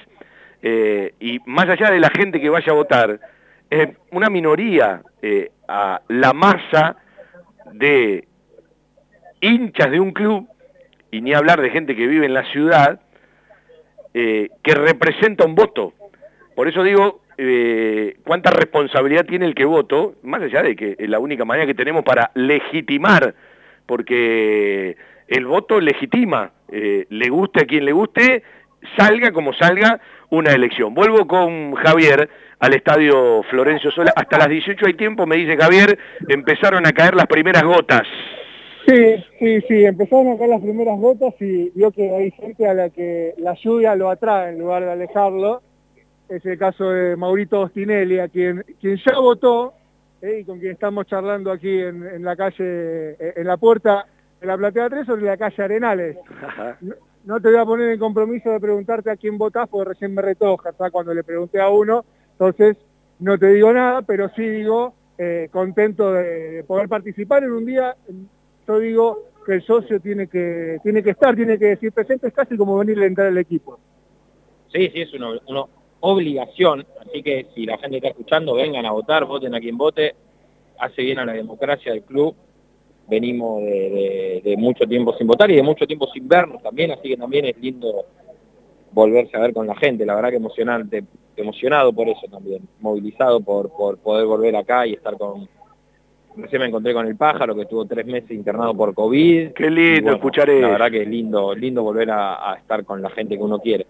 eh, y más allá de la gente que vaya a votar, es una minoría a la masa de hinchas de un club, y ni hablar de gente que vive en la ciudad, que representa un voto. Por eso digo, eh, cuánta responsabilidad tiene el que voto, más allá de que es la única manera que tenemos para legitimar, porque el voto legitima, eh, le guste a quien le guste, salga como salga una elección. Vuelvo con Javier al estadio Florencio Sola, hasta las 18 hay tiempo, me dice Javier, empezaron a caer las primeras gotas. Sí, sí, sí, empezaron a caer las primeras gotas y vio que hay gente a la que la lluvia lo atrae en lugar de alejarlo es el caso de Maurito Ostinelli, a quien, quien ya votó eh, y con quien estamos charlando aquí en, la calle, eh, en la puerta de la Platea 3 sobre la calle Arenales. [laughs] No, te voy a poner en compromiso de preguntarte a quién votás, porque recién me retoja, cuando le pregunté a uno, entonces no te digo nada, pero sí digo, eh, contento de, poder participar en un día, yo digo que el socio tiene que, tiene que estar, tiene que decir presente, es casi como venirle a entrar al equipo. Sí, sí, es uno, uno, obligación, así que si la gente está escuchando, vengan a votar, voten a quien vote, hace bien a la democracia del club, venimos de, mucho tiempo sin votar y de mucho tiempo sin vernos también, así que también es lindo volverse a ver con la gente, la verdad que emocionante, emocionado por eso también, movilizado por, por poder volver acá y estar con... Recién me encontré con el pájaro que estuvo tres meses internado por COVID. Qué lindo escuchar eso. La verdad que es lindo, lindo volver a, a estar con la gente que uno quiere.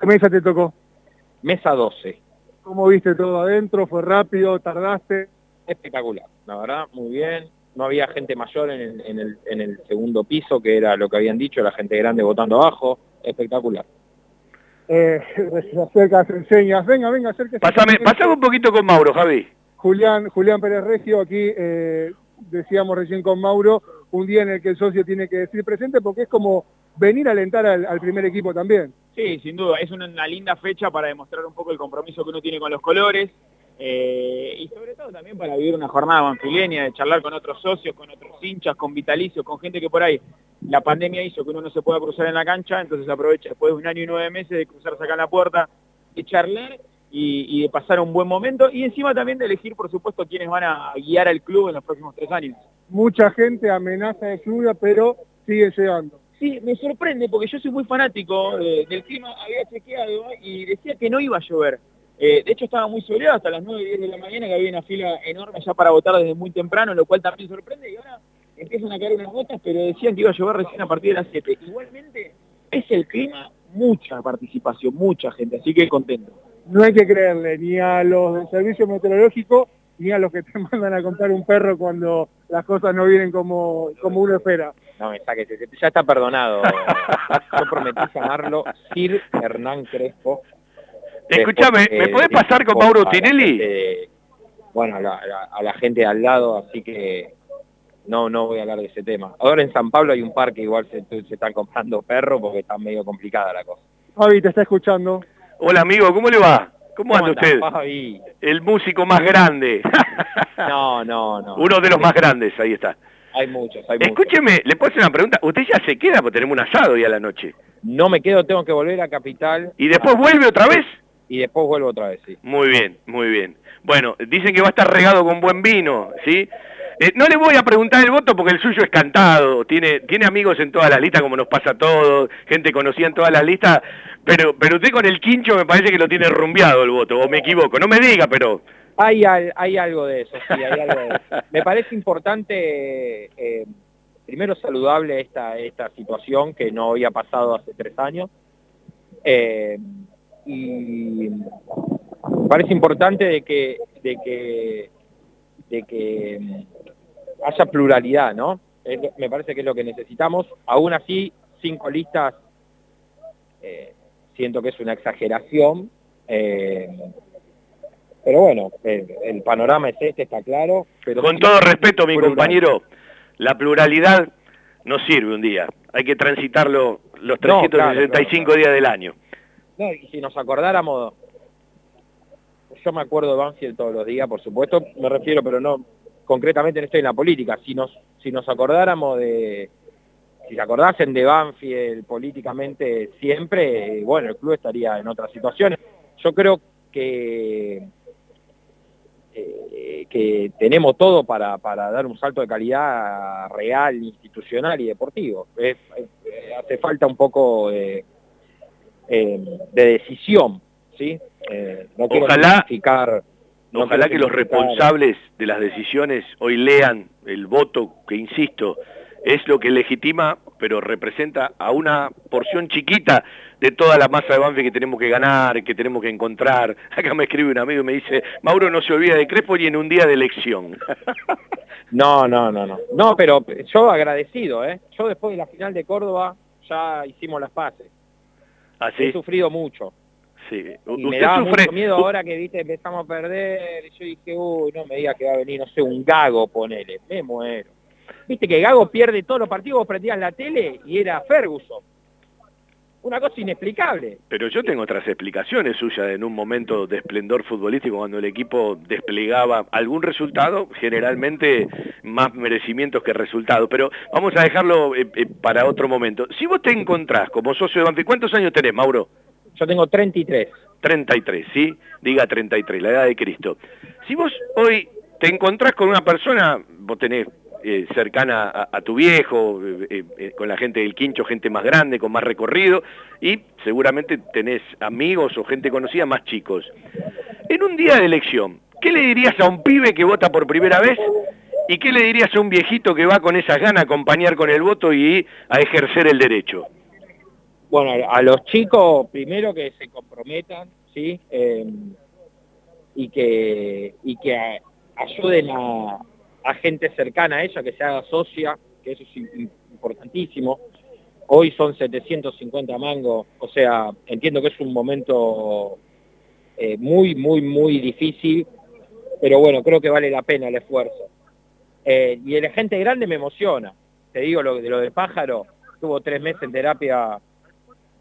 ¿Qué mesa te tocó? Mesa 12. ¿Cómo viste todo adentro? ¿Fue rápido? ¿Tardaste? Espectacular, la verdad, muy bien. No había gente mayor en el, segundo piso, que era lo que habían dicho, la gente grande votando abajo. Espectacular. Eh, [laughs] se acerca, se enseñas. Venga, venga, acérquese. Pásame, pasame un poquito con Mauro, Javi. Julián, Julián Pérez Regio, aquí eh, decíamos recién con Mauro, un día en el que el socio tiene que decir presente porque es como venir a alentar al primer equipo también. Sí, sin duda, es una, linda fecha para demostrar un poco el compromiso que uno tiene con los colores eh, y sobre todo también para vivir una jornada banfileña, de charlar con otros socios, con otros hinchas, con vitalicios, con gente que por ahí la pandemia hizo que uno no se pueda cruzar en la cancha, entonces aprovecha después de un año y nueve meses de cruzarse acá en la puerta, de charlar y, de pasar un buen momento y encima también de elegir, por supuesto, quiénes van a guiar al club en los próximos tres años. Mucha gente amenaza de lluvia, pero sigue llegando. Sí, me sorprende porque yo soy muy fanático eh, del clima, había chequeado y decía que no iba a llover. Eh, de hecho estaba muy soleado hasta las 9 y 10 de la mañana, que había una fila enorme ya para votar desde muy temprano, lo cual también sorprende y ahora empiezan a caer unas gotas, pero decían que iba a llover recién a partir de las 7. Igualmente es el clima, mucha participación, mucha gente, así que contento. No hay que creerle ni a los del servicio meteorológico ni a los que te [laughs] mandan a comprar un perro cuando las cosas no vienen como, como uno espera. No me saques, ya está perdonado. [laughs] Yo prometí llamarlo Sir Hernán Crespo. Escúchame, ¿me podés pasar con Mauro Tinelli? bueno, a la, gente de al lado, así que no no voy a hablar de ese tema. Ahora en San Pablo hay un parque, igual se, se están comprando perros porque está medio complicada la cosa. Javi, te está escuchando. Hola amigo, ¿cómo le va? ¿Cómo, anda usted? El músico más grande. [laughs] no, no, no. Uno de los más grandes, ahí está. Hay muchos, hay Escúcheme, ¿le puedo hacer una pregunta? ¿Usted ya se queda porque tenemos un asado hoy a la noche? No me quedo, tengo que volver a Capital. ¿Y después vuelve otra vez? Y después vuelvo otra vez, sí. Muy bien, muy bien. Bueno, dicen que va a estar regado con buen vino, ¿sí? Eh, no le voy a preguntar el voto porque el suyo es cantado, tiene, tiene amigos en todas las listas como nos pasa a todos, gente conocida en todas las listas, pero, pero usted con el quincho me parece que lo tiene rumbeado el voto, o me equivoco, no me diga, pero... Hay, hay algo de eso, sí, hay algo de eso. [laughs] Me parece importante, eh, primero saludable esta, esta situación que no había pasado hace tres años. Eh, y me parece importante de que, de que, de que mm, haya pluralidad, ¿no? me parece que es lo que necesitamos. Aún así, cinco listas eh, siento que es una exageración. Pero bueno, el, panorama es este, está claro. Pero Con todo respeto, mi compañero, la pluralidad no sirve un día. Hay que transitarlo los 365 días del año. No, y si nos acordáramos, yo me acuerdo de Banfield todos los días, por supuesto, me refiero, pero no, concretamente no estoy en la política, si nos, si nos acordáramos de, si se acordasen de Banfield políticamente siempre, bueno, el club estaría en otras situaciones. Yo creo que eh, que tenemos todo para, para, dar un salto de calidad real, institucional y deportivo. Eh, hace falta un poco de, eh, de decisión, ¿sí? no ojalá, no ojalá que los responsables de las decisiones hoy lean el voto que, insisto, es lo que legitima, pero representa a una porción chiquita de toda la masa de Banfield que tenemos que ganar, que tenemos que encontrar. [laughs] Acá me escribe un amigo y me dice, Mauro no se olvida de Crespo ni en un día de elección. [laughs] no, no, no, no. No, pero yo agradecido, ¿eh? Yo después de la final de Córdoba ya hicimos las paces. ¿Así? ¿Ah, He sufrido mucho. Sí. Y me da mucho miedo ahora que viste empezamos a perder. Y yo dije, uy, no me diga que va a venir, no sé, un gago, ponele. Me muero. Viste que Gago pierde todos los partidos, vos prendías la tele y era Ferguson. Una cosa inexplicable. Pero yo tengo otras explicaciones suyas en un momento de esplendor futbolístico cuando el equipo desplegaba algún resultado, generalmente más merecimientos que resultados. Pero vamos a dejarlo eh, eh, para otro momento. Si vos te encontrás como socio de Banfield, ¿cuántos años tenés, Mauro? Yo tengo 33. 33, ¿sí? Diga 33, la edad de Cristo. Si vos hoy te encontrás con una persona, vos tenés eh, cercana a, tu viejo, eh, eh, con la gente del quincho, gente más grande, con más recorrido, y seguramente tenés amigos o gente conocida más chicos. En un día de elección, ¿qué le dirías a un pibe que vota por primera vez? ¿Y qué le dirías a un viejito que va con esas ganas a acompañar con el voto y a ejercer el derecho? Bueno, a los chicos, primero que se comprometan, ¿sí? y que, y que ayuden a, a gente cercana a ella que se haga socia, que eso es importantísimo. Hoy son 750 mangos, o sea, entiendo que es un momento eh, muy, muy, muy difícil, pero bueno, creo que vale la pena el esfuerzo. Eh, y el gente grande me emociona. Te digo lo de lo del pájaro, tuvo tres meses en terapia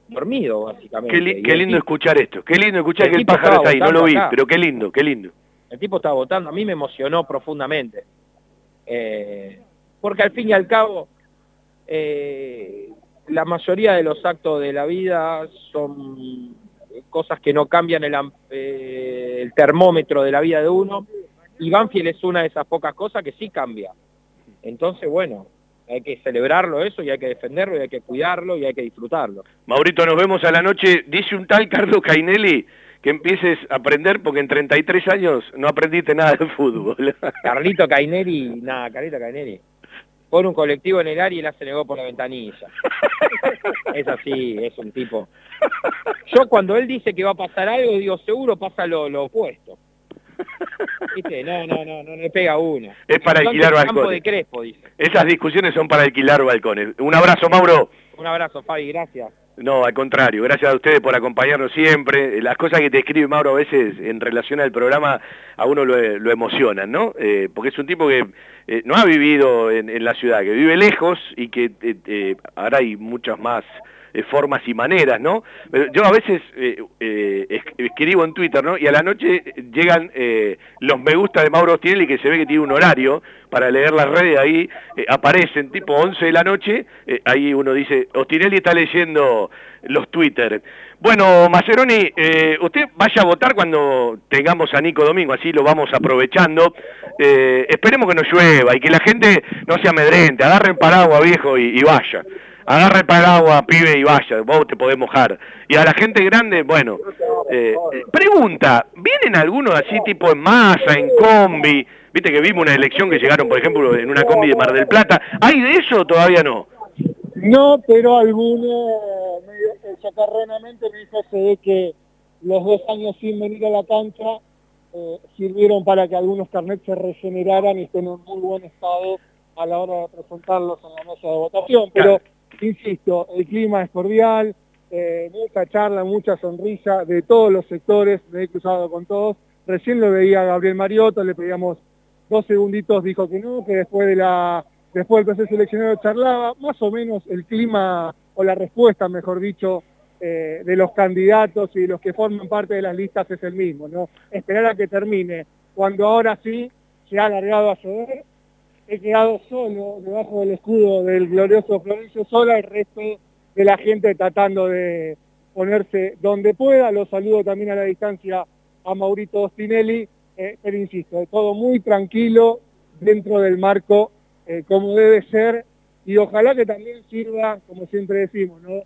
dormido, básicamente. Qué, lindo escuchar esto, qué lindo escuchar que el pájaro está ahí, no lo vi, pero qué lindo, qué lindo. El tipo estaba votando, a mí me emocionó profundamente. Eh, porque al fin y al cabo, eh, la mayoría de los actos de la vida son cosas que no cambian el, eh, el, termómetro de la vida de uno, y Banfield es una de esas pocas cosas que sí cambia. Entonces, bueno, hay que celebrarlo eso y hay que defenderlo y hay que cuidarlo y hay que disfrutarlo. Maurito, nos vemos a la noche. Dice un tal Carlos Cainelli que empieces a aprender porque en 33 años no aprendiste nada de fútbol. [laughs] Carlito Caineri, nada, Carlito Caineri. Pone un colectivo en el área y la se negó por la ventanilla. es así, es un tipo. Yo cuando él dice que va a pasar algo, digo, seguro pasa lo, opuesto. ¿Viste? No, no, no, no le pega uno. Es para alquilar balcones. de Crespo, dice. Esas discusiones son para alquilar balcones. Un abrazo, Mauro. Un abrazo, Fabi, gracias. No, al contrario, gracias a ustedes por acompañarnos siempre. Las cosas que te escribe Mauro a veces en relación al programa a uno lo, emocionan, ¿no? Eh, porque es un tipo que eh, no ha vivido en, la ciudad, que vive lejos y que eh, ahora hay muchas más eh, formas y maneras, ¿no? Yo a veces eh, eh, escribo en Twitter, ¿no? Y a la noche llegan los me gusta de Mauro Ostinelli, que se ve que tiene un horario para leer las redes, ahí aparecen tipo 11 de la noche, ahí uno dice, Ostinelli está leyendo los Twitter. Bueno, Maceroni, usted vaya a votar cuando tengamos a Nico Domingo, así lo vamos aprovechando. esperemos que no llueva y que la gente no se amedrente, agarren paraguas viejo y vaya agarre para el agua, pibe, y vaya, vos te podés mojar. Y a la gente grande, bueno, eh, eh, pregunta, ¿vienen algunos así tipo en masa, en combi? Viste que vimos una elección que llegaron, por ejemplo, en una combi de Mar del Plata. ¿Hay de eso o todavía no? No, pero algunos, medio chacarronamente me dijo que los dos años sin venir a la cancha eh, sirvieron para que algunos carnets se regeneraran y estén en muy buen estado a la hora de presentarlos en la mesa de votación. Pero insisto, el clima es cordial, eh, mucha charla, mucha sonrisa de todos los sectores, me he cruzado con todos. Recién lo veía Gabriel Mariotto, le pedíamos dos segunditos, dijo que no, que después de la después del proceso eleccionario charlaba, más o menos el clima, o la respuesta, mejor dicho, eh, de los candidatos y de los que forman parte de las listas es el mismo, ¿no? Esperar a que termine, cuando ahora sí se ha alargado a llover, he quedado solo debajo del escudo del glorioso Florencio Sola, el resto de la gente tratando de ponerse donde pueda, lo saludo también a la distancia a Maurito Ostinelli, eh, pero insisto, todo muy tranquilo dentro del marco eh, como debe ser. Y ojalá que también sirva, como siempre decimos, ¿no?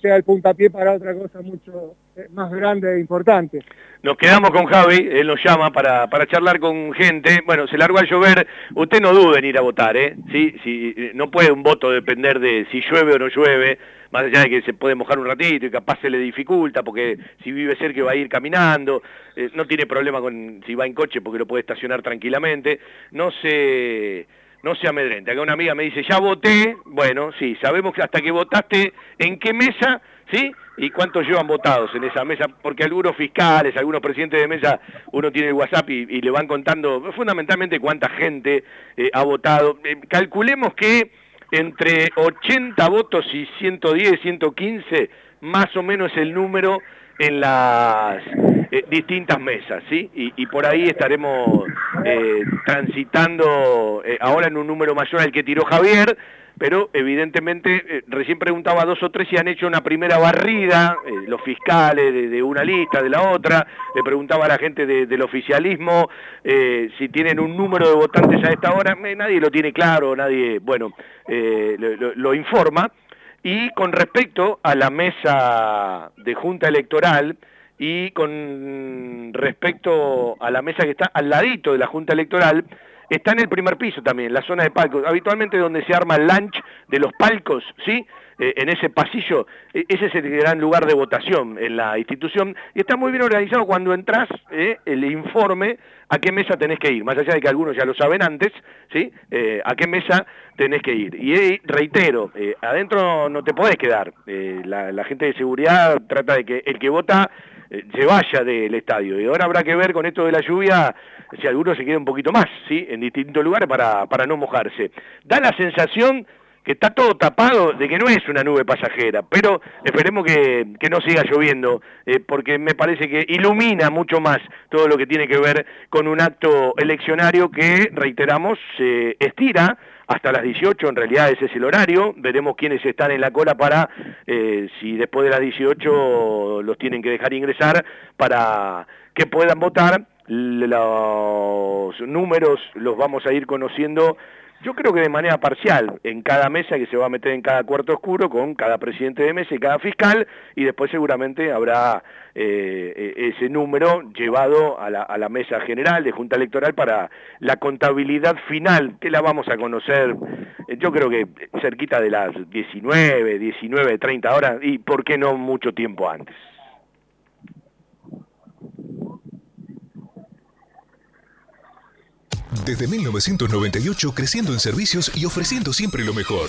Sea el puntapié para otra cosa mucho eh, más grande e importante. Nos quedamos con Javi, él nos llama para, para charlar con gente. Bueno, se largó a llover, usted no dude en ir a votar, ¿eh? ¿Sí? Sí, no puede un voto depender de si llueve o no llueve, más allá de que se puede mojar un ratito y capaz se le dificulta, porque si vive cerca va a ir caminando, eh, no tiene problema con si va en coche porque lo puede estacionar tranquilamente. No se no se amedrente. Acá una amiga me dice, ya voté, bueno, sí, sabemos que hasta que votaste, ¿en qué mesa? ¿Sí? ¿Y cuántos llevan votados en esa mesa? Porque algunos fiscales, algunos presidentes de mesa, uno tiene el WhatsApp y, le van contando fundamentalmente cuánta gente eh, ha votado. Eh, calculemos que entre 80 votos y 110, 115, más o menos el número en las eh, distintas mesas, ¿sí? Y, por ahí estaremos eh, transitando eh, ahora en un número mayor al que tiró Javier, pero evidentemente recién preguntaba a dos o tres si han hecho una primera barrida, los fiscales de, una lista, de la otra, le preguntaba a la gente del oficialismo si tienen un número de votantes a esta hora, nadie lo tiene claro, nadie, bueno, lo informa. Y con respecto a la mesa de Junta Electoral y con respecto a la mesa que está al ladito de la Junta Electoral, está en el primer piso también, la zona de palcos, habitualmente donde se arma el lunch de los palcos, ¿sí? Eh, en ese pasillo, e, ese es el gran lugar de votación en la institución, y está muy bien organizado cuando entras eh, el informe a qué mesa tenés que ir, más allá de que algunos ya lo saben antes, ¿sí? Eh, a qué mesa tenés que ir. Y reitero, adentro no te podés quedar, la, la gente de seguridad trata de que el que vota se vaya del estadio, y ahora habrá que ver con esto de la lluvia si alguno se queda un poquito más, ¿sí? En distintos lugares para, para no mojarse. Da la sensación que está todo tapado de que no es una nube pasajera, pero esperemos que, no siga lloviendo, eh, porque me parece que ilumina mucho más todo lo que tiene que ver con un acto eleccionario que, reiteramos, se estira hasta las 18, en realidad ese es el horario, veremos quiénes están en la cola para, eh, si después de las 18 los tienen que dejar ingresar, para que puedan votar, los números los vamos a ir conociendo yo creo que de manera parcial, en cada mesa que se va a meter en cada cuarto oscuro, con cada presidente de mesa y cada fiscal, y después seguramente habrá eh, e-, ese número llevado a la, a la, mesa general de Junta Electoral para la contabilidad final, que la vamos a conocer, eh, yo creo que cerquita de las 19, 19, 30 horas, y por qué no mucho tiempo antes. Desde 1998 creciendo en servicios y ofreciendo siempre lo mejor.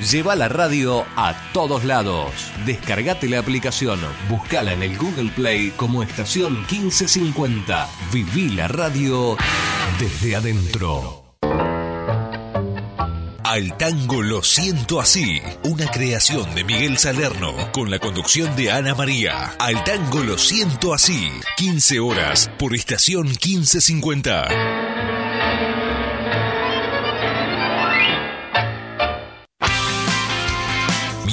Lleva la radio a todos lados. Descargate la aplicación, buscala en el Google Play como estación 1550. Viví la radio desde adentro. Al tango lo siento así, una creación de Miguel Salerno con la conducción de Ana María. Al tango lo siento así, 15 horas por estación 1550.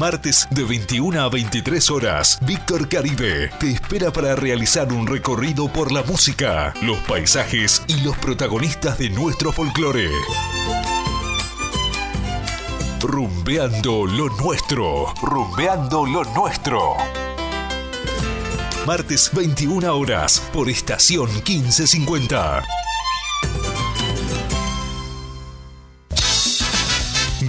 Martes de 21 a 23 horas, Víctor Caribe te espera para realizar un recorrido por la música, los paisajes y los protagonistas de nuestro folclore. Rumbeando lo nuestro. Rumbeando lo nuestro. Martes 21 horas por estación 1550.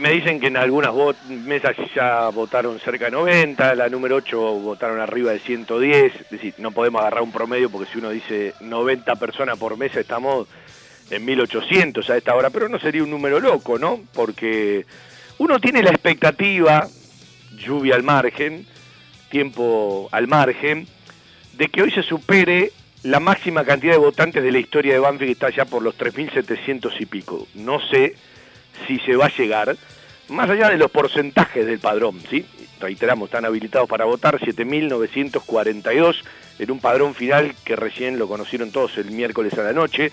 me dicen que en algunas mesas ya votaron cerca de 90, la número 8 votaron arriba de 110, es decir, no podemos agarrar un promedio porque si uno dice 90 personas por mesa estamos en 1800 a esta hora, pero no sería un número loco, ¿no? Porque uno tiene la expectativa, lluvia al margen, tiempo al margen, de que hoy se supere la máxima cantidad de votantes de la historia de Banfield que está ya por los 3.700 y pico. No sé si se va a llegar, más allá de los porcentajes del padrón, ¿sí? Reiteramos, están habilitados para votar 7.942 en un padrón final que recién lo conocieron todos el miércoles a la noche,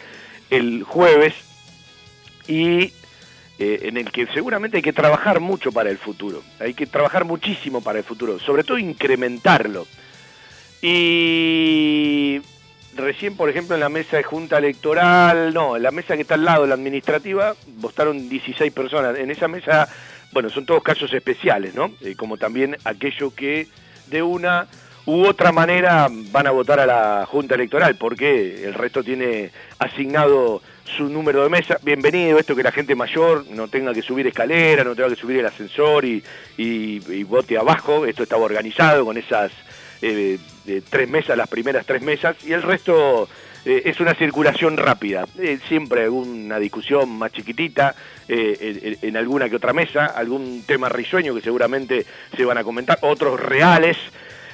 el jueves, y eh, en el que seguramente hay que trabajar mucho para el futuro, hay que trabajar muchísimo para el futuro, sobre todo incrementarlo. Y recién, por ejemplo, en la mesa de junta electoral, no, en la mesa que está al lado, la administrativa, votaron 16 personas. En esa mesa, bueno, son todos casos especiales, ¿no? Eh, como también aquellos que de una u otra manera van a votar a la junta electoral, porque el resto tiene asignado su número de mesa. Bienvenido, esto que la gente mayor no tenga que subir escalera, no tenga que subir el ascensor y, y vote abajo. Esto estaba organizado con esas eh, de tres mesas, las primeras tres mesas, y el resto eh, es una circulación rápida. Eh, siempre alguna discusión más chiquitita en, en, alguna que otra mesa, algún tema risueño que seguramente se van a comentar, otros reales.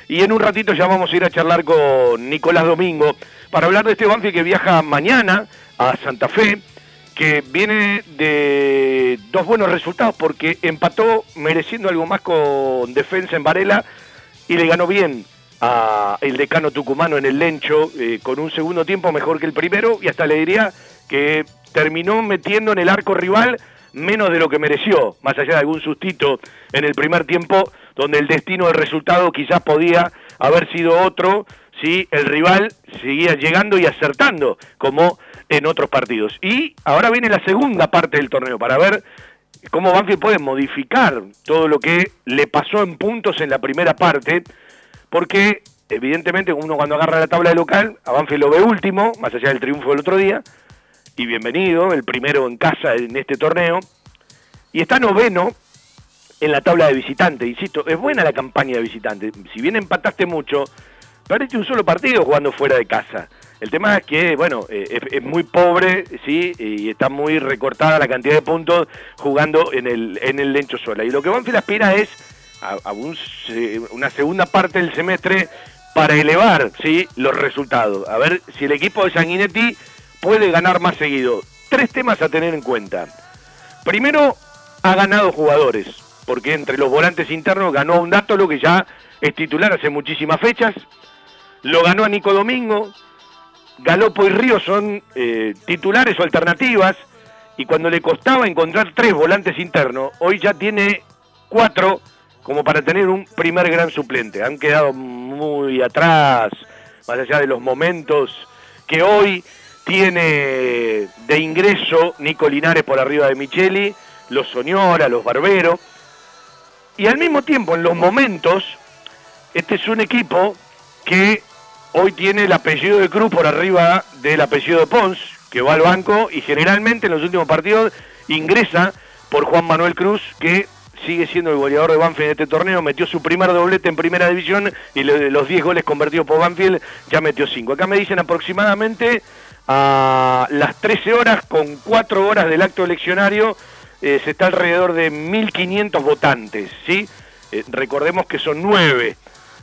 Y en un ratito ya vamos a ir a charlar con Nicolás Domingo para hablar de este Banfield que viaja mañana a Santa Fe, que viene de dos buenos resultados porque empató mereciendo algo más con defensa en Varela y le ganó bien a el decano tucumano en el Lencho eh, con un segundo tiempo mejor que el primero y hasta le diría que terminó metiendo en el arco rival menos de lo que mereció, más allá de algún sustito en el primer tiempo, donde el destino del resultado quizás podía haber sido otro si el rival seguía llegando y acertando, como en otros partidos. Y ahora viene la segunda parte del torneo para ver cómo Banfield puede modificar todo lo que le pasó en puntos en la primera parte, porque evidentemente uno cuando agarra la tabla de local, a Banfield lo ve último, más allá del triunfo del otro día, y bienvenido, el primero en casa en este torneo, y está noveno en la tabla de visitante, insisto, es buena la campaña de visitante, si bien empataste mucho, perdiste un solo partido jugando fuera de casa. El tema es que, bueno, eh, es, muy pobre, sí, y está muy recortada la cantidad de puntos jugando en el, en el Lencho Sola. Y lo que Banfield aspira es a, una segunda parte del semestre para elevar ¿sí? los resultados. A ver si el equipo de Sanguinetti puede ganar más seguido. Tres temas a tener en cuenta. Primero, ha ganado jugadores, porque entre los volantes internos ganó un dato, lo que ya es titular hace muchísimas fechas. Lo ganó a Nico Domingo. Galopo y Río son eh, titulares o alternativas. Y cuando le costaba encontrar tres volantes internos, hoy ya tiene cuatro como para tener un primer gran suplente. Han quedado muy atrás, más allá de los momentos que hoy tiene de ingreso Nico Linares por arriba de Micheli, los Soñora, los Barbero. Y al mismo tiempo, en los momentos, este es un equipo que hoy tiene el apellido de Cruz por arriba del apellido de Pons, que va al banco y generalmente en los últimos partidos ingresa por Juan Manuel Cruz, que sigue siendo el goleador de Banfield en este torneo, metió su primer doblete en primera división y los 10 goles convertidos por Banfield ya metió 5. Acá me dicen aproximadamente a las 13 horas con 4 horas del acto eleccionario eh, se está alrededor de 1.500 votantes, ¿sí? Eh, recordemos que son 9.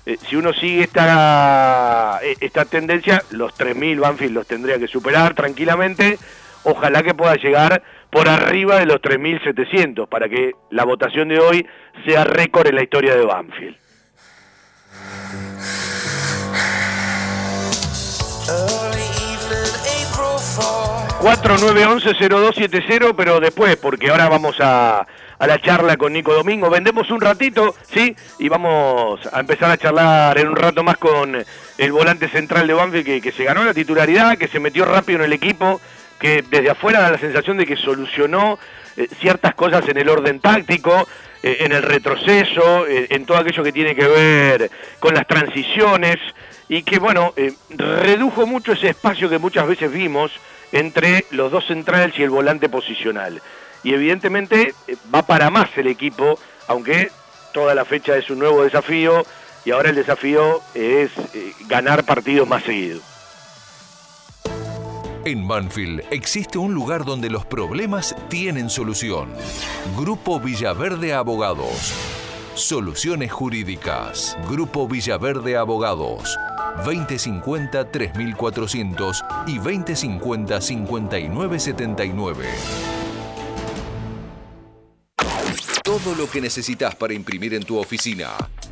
Eh, si uno sigue esta, esta tendencia, los 3.000 Banfield los tendría que superar tranquilamente. Ojalá que pueda llegar por arriba de los 3.700 para que la votación de hoy sea récord en la historia de Banfield. ...4911-0270... pero después, porque ahora vamos a, a la charla con Nico Domingo. Vendemos un ratito, ¿sí? Y vamos a empezar a charlar en un rato más con el volante central de Banfield que, que se ganó la titularidad, que se metió rápido en el equipo, que desde afuera da la sensación de que solucionó eh, ciertas cosas en el orden táctico, eh, en el retroceso, eh, en todo aquello que tiene que ver con las transiciones y que, bueno, redujo mucho ese espacio que muchas veces vimos entre los dos centrales y el volante posicional. Y evidentemente va para más el equipo, aunque toda la fecha es un nuevo desafío y ahora el desafío es ganar partidos más seguidos. En Banfield existe un lugar donde los problemas tienen solución. Grupo Villaverde Abogados. Soluciones jurídicas. Grupo Villaverde Abogados. 2050 3400 y 2050 5979. Todo lo que necesitas para imprimir en tu oficina.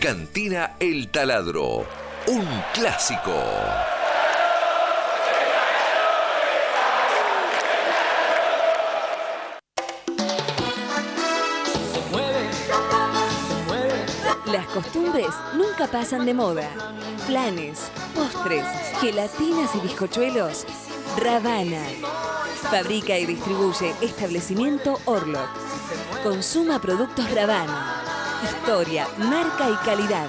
Cantina El Taladro, un clásico. Las costumbres nunca pasan de moda. Planes, postres, gelatinas y bizcochuelos. Ravana. Fabrica y distribuye establecimiento Orlok. Consuma productos Ravana. Historia, marca y calidad.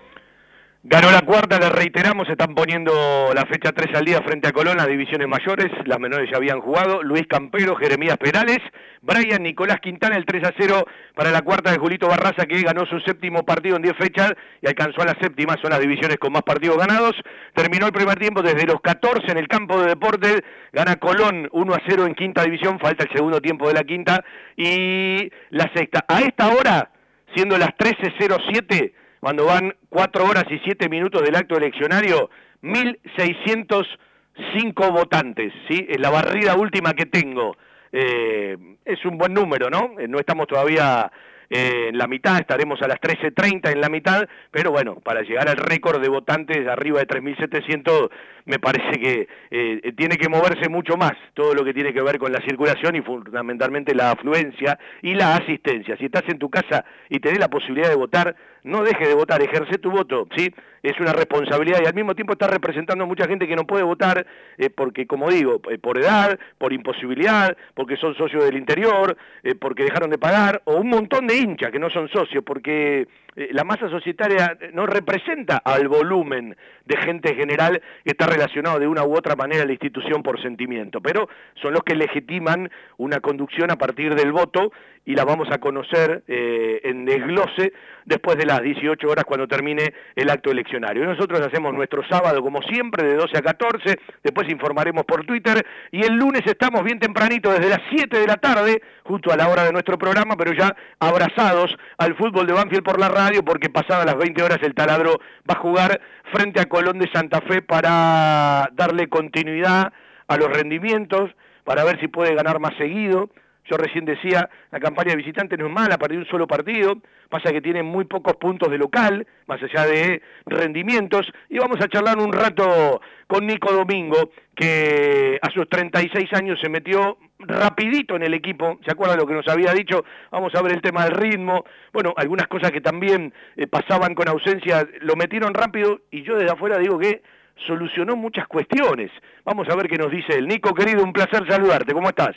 Ganó la cuarta, le reiteramos, están poniendo la fecha 3 al día frente a Colón, las divisiones mayores, las menores ya habían jugado, Luis Campero, Jeremías Perales, Brian Nicolás Quintana, el 3 a 0 para la cuarta de Julito Barraza, que ganó su séptimo partido en 10 fechas y alcanzó a la séptima, son las divisiones con más partidos ganados. Terminó el primer tiempo desde los 14 en el campo de deportes, gana Colón 1 a 0 en quinta división, falta el segundo tiempo de la quinta y la sexta. A esta hora, siendo las 13.07, cuando van cuatro horas y siete minutos del acto eleccionario, 1.605 votantes, ¿sí? Es la barrida última que tengo. Eh, es un buen número, ¿no? Eh, no estamos todavía eh, en la mitad, estaremos a las 13.30 en la mitad, pero bueno, para llegar al récord de votantes arriba de 3.700, me parece que eh, tiene que moverse mucho más todo lo que tiene que ver con la circulación y fundamentalmente la afluencia y la asistencia. Si estás en tu casa y tenés la posibilidad de votar, no dejes de votar, ejerce tu voto, ¿sí? Es una responsabilidad y al mismo tiempo estás representando a mucha gente que no puede votar eh, porque, como digo, eh, por edad, por imposibilidad, porque son socios del interior, eh, porque dejaron de pagar, o un montón de hinchas que no son socios, porque la masa societaria no representa al volumen de gente general que está relacionado de una u otra manera a la institución por sentimiento, pero son los que legitiman una conducción a partir del voto y la vamos a conocer eh, en desglose después de las 18 horas cuando termine el acto eleccionario. Nosotros hacemos nuestro sábado como siempre de 12 a 14, después informaremos por Twitter y el lunes estamos bien tempranito desde las 7 de la tarde, justo a la hora de nuestro programa, pero ya abrazados al fútbol de Banfield por la radio porque pasadas las 20 horas el taladro va a jugar frente a Colón de Santa Fe para darle continuidad a los rendimientos, para ver si puede ganar más seguido. Yo recién decía, la campaña de visitante no es mala, perdió un solo partido, pasa que tiene muy pocos puntos de local, más allá de rendimientos, y vamos a charlar un rato con Nico Domingo, que a sus 36 años se metió rapidito en el equipo, ¿se acuerdan lo que nos había dicho? Vamos a ver el tema del ritmo, bueno, algunas cosas que también eh, pasaban con ausencia, lo metieron rápido, y yo desde afuera digo que solucionó muchas cuestiones. Vamos a ver qué nos dice el Nico, querido, un placer saludarte, ¿cómo estás?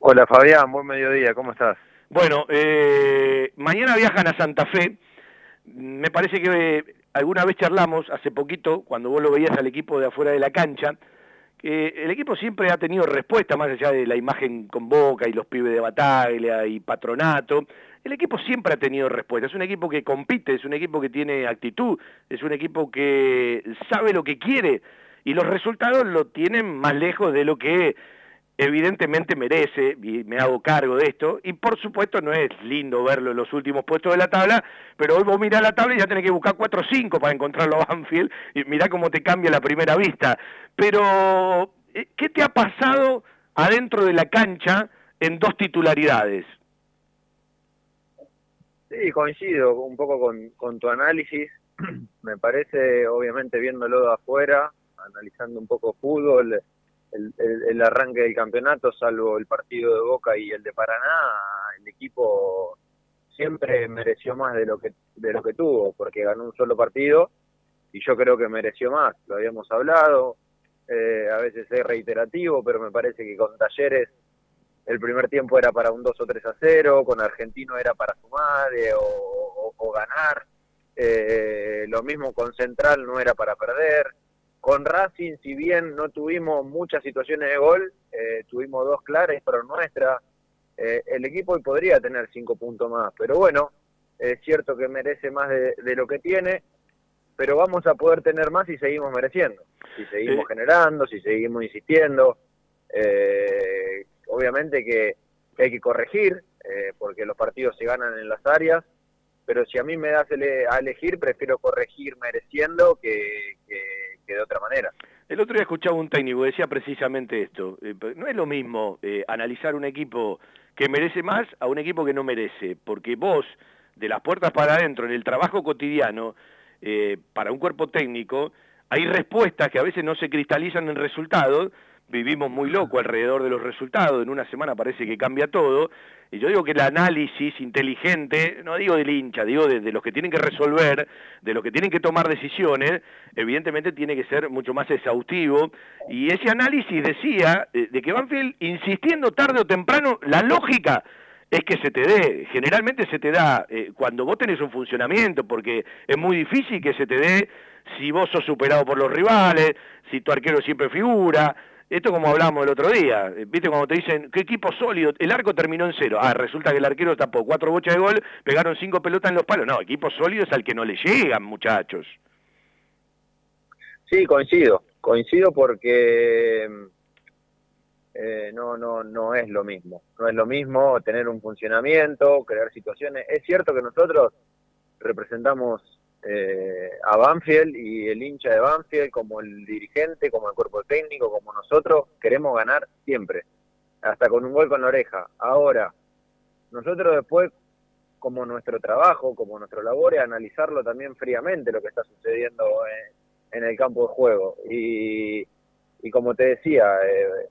Hola Fabián, buen mediodía, ¿cómo estás? Bueno, eh, mañana viajan a Santa Fe. Me parece que eh, alguna vez charlamos, hace poquito, cuando vos lo veías al equipo de afuera de la cancha, que el equipo siempre ha tenido respuesta, más allá de la imagen con Boca y los pibes de Bataglia y Patronato, el equipo siempre ha tenido respuesta, es un equipo que compite, es un equipo que tiene actitud, es un equipo que sabe lo que quiere y los resultados lo tienen más lejos de lo que evidentemente merece, y me hago cargo de esto, y por supuesto no es lindo verlo en los últimos puestos de la tabla, pero hoy vos mirás la tabla y ya tenés que buscar 4 o 5 para encontrarlo a Banfield, y mirá cómo te cambia la primera vista. Pero, eh, ¿qué te ha pasado adentro de la cancha en dos titularidades? Sí, coincido un poco con, con tu análisis. [clears throat] Me parece, obviamente, viéndolo de afuera, analizando un poco fútbol, el, arranque del campeonato, salvo el partido de Boca y el de Paraná, el equipo siempre mereció más de lo que de lo que tuvo, porque ganó un solo partido y yo creo que mereció más. Lo habíamos hablado, eh, a veces es reiterativo, pero me parece que con Talleres el primer tiempo era para un 2 o 3 a 0, con Argentino era para sumar eh, o, o, ganar. Eh, lo mismo con Central no era para perder. Con Racing, si bien no tuvimos muchas situaciones de gol, eh, tuvimos dos claras, pero nuestra, eh, el equipo hoy podría tener cinco puntos más. Pero bueno, es cierto que merece más de, lo que tiene, pero vamos a poder tener más si seguimos mereciendo, si seguimos generando, si seguimos insistiendo. Eh, obviamente que, hay que corregir, porque los partidos se ganan en las áreas, pero si a mí me das a elegir, prefiero corregir mereciendo que, de otra manera. El otro día escuchaba un técnico que decía precisamente esto. Eh, no es lo mismo eh, analizar un equipo que merece más a un equipo que no merece, porque vos, de las puertas para adentro, en el trabajo cotidiano, eh, para un cuerpo técnico, hay respuestas que a veces no se cristalizan en resultados, vivimos muy loco alrededor de los resultados, en una semana parece que cambia todo, y yo digo que el análisis inteligente, no digo del hincha, digo de, los que tienen que resolver, de los que tienen que tomar decisiones, evidentemente tiene que ser mucho más exhaustivo. Y ese análisis decía eh, de que Banfield, insistiendo tarde o temprano, la lógica es que se te dé, generalmente se te da eh, cuando vos tenés un funcionamiento, porque es muy difícil que se te dé si vos sos superado por los rivales, si tu arquero siempre figura, esto como hablábamos el otro día, eh, viste cuando te dicen, qué equipo sólido, el arco terminó en cero, ah, resulta que el arquero tapó cuatro bochas de gol, pegaron cinco pelotas en los palos, no, equipo sólido es al que no le llegan, muchachos. Sí, coincido, coincido porque eh, no, no, no es lo mismo, no es lo mismo tener un funcionamiento, crear situaciones, es cierto que nosotros representamos eh, a Banfield y el hincha de Banfield, como el dirigente, como el cuerpo técnico, como nosotros, queremos ganar siempre, hasta con un gol con la oreja. Ahora, nosotros después, como nuestro trabajo, como nuestro labor, es analizarlo también fríamente lo que está sucediendo en, el campo de juego. Y, y como te decía, eh,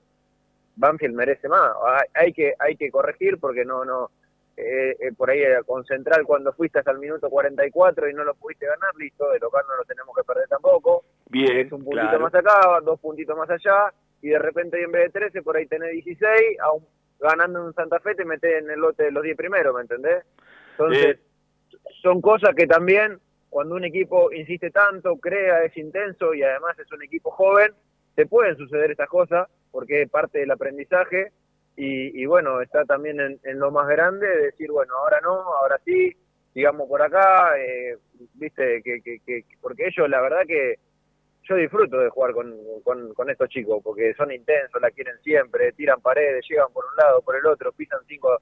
Banfield merece más. Hay, que, hay que corregir porque no, no, eh, eh, por ahí con Central cuando fuiste hasta el minuto 44 y no lo pudiste ganar, listo, de local no lo tenemos que perder tampoco. Bien, es un puntito más acá, dos puntitos más allá, y de repente en vez de 13, por ahí tenés 16, aún ganando en Santa Fe te metes en el lote de los 10 primeros, ¿me entendés? Entonces, son cosas que también, cuando un equipo insiste tanto, crea, es intenso y además es un equipo joven, te pueden suceder estas cosas, porque es parte del aprendizaje, y, bueno, está también en, lo más grande decir, bueno, ahora no, ahora sí, sigamos por acá, eh, viste, que, que, porque ellos la verdad que yo disfruto de jugar con, con, estos chicos, porque son intensos, la quieren siempre, tiran paredes, llegan por un lado, por el otro, pisan cinco,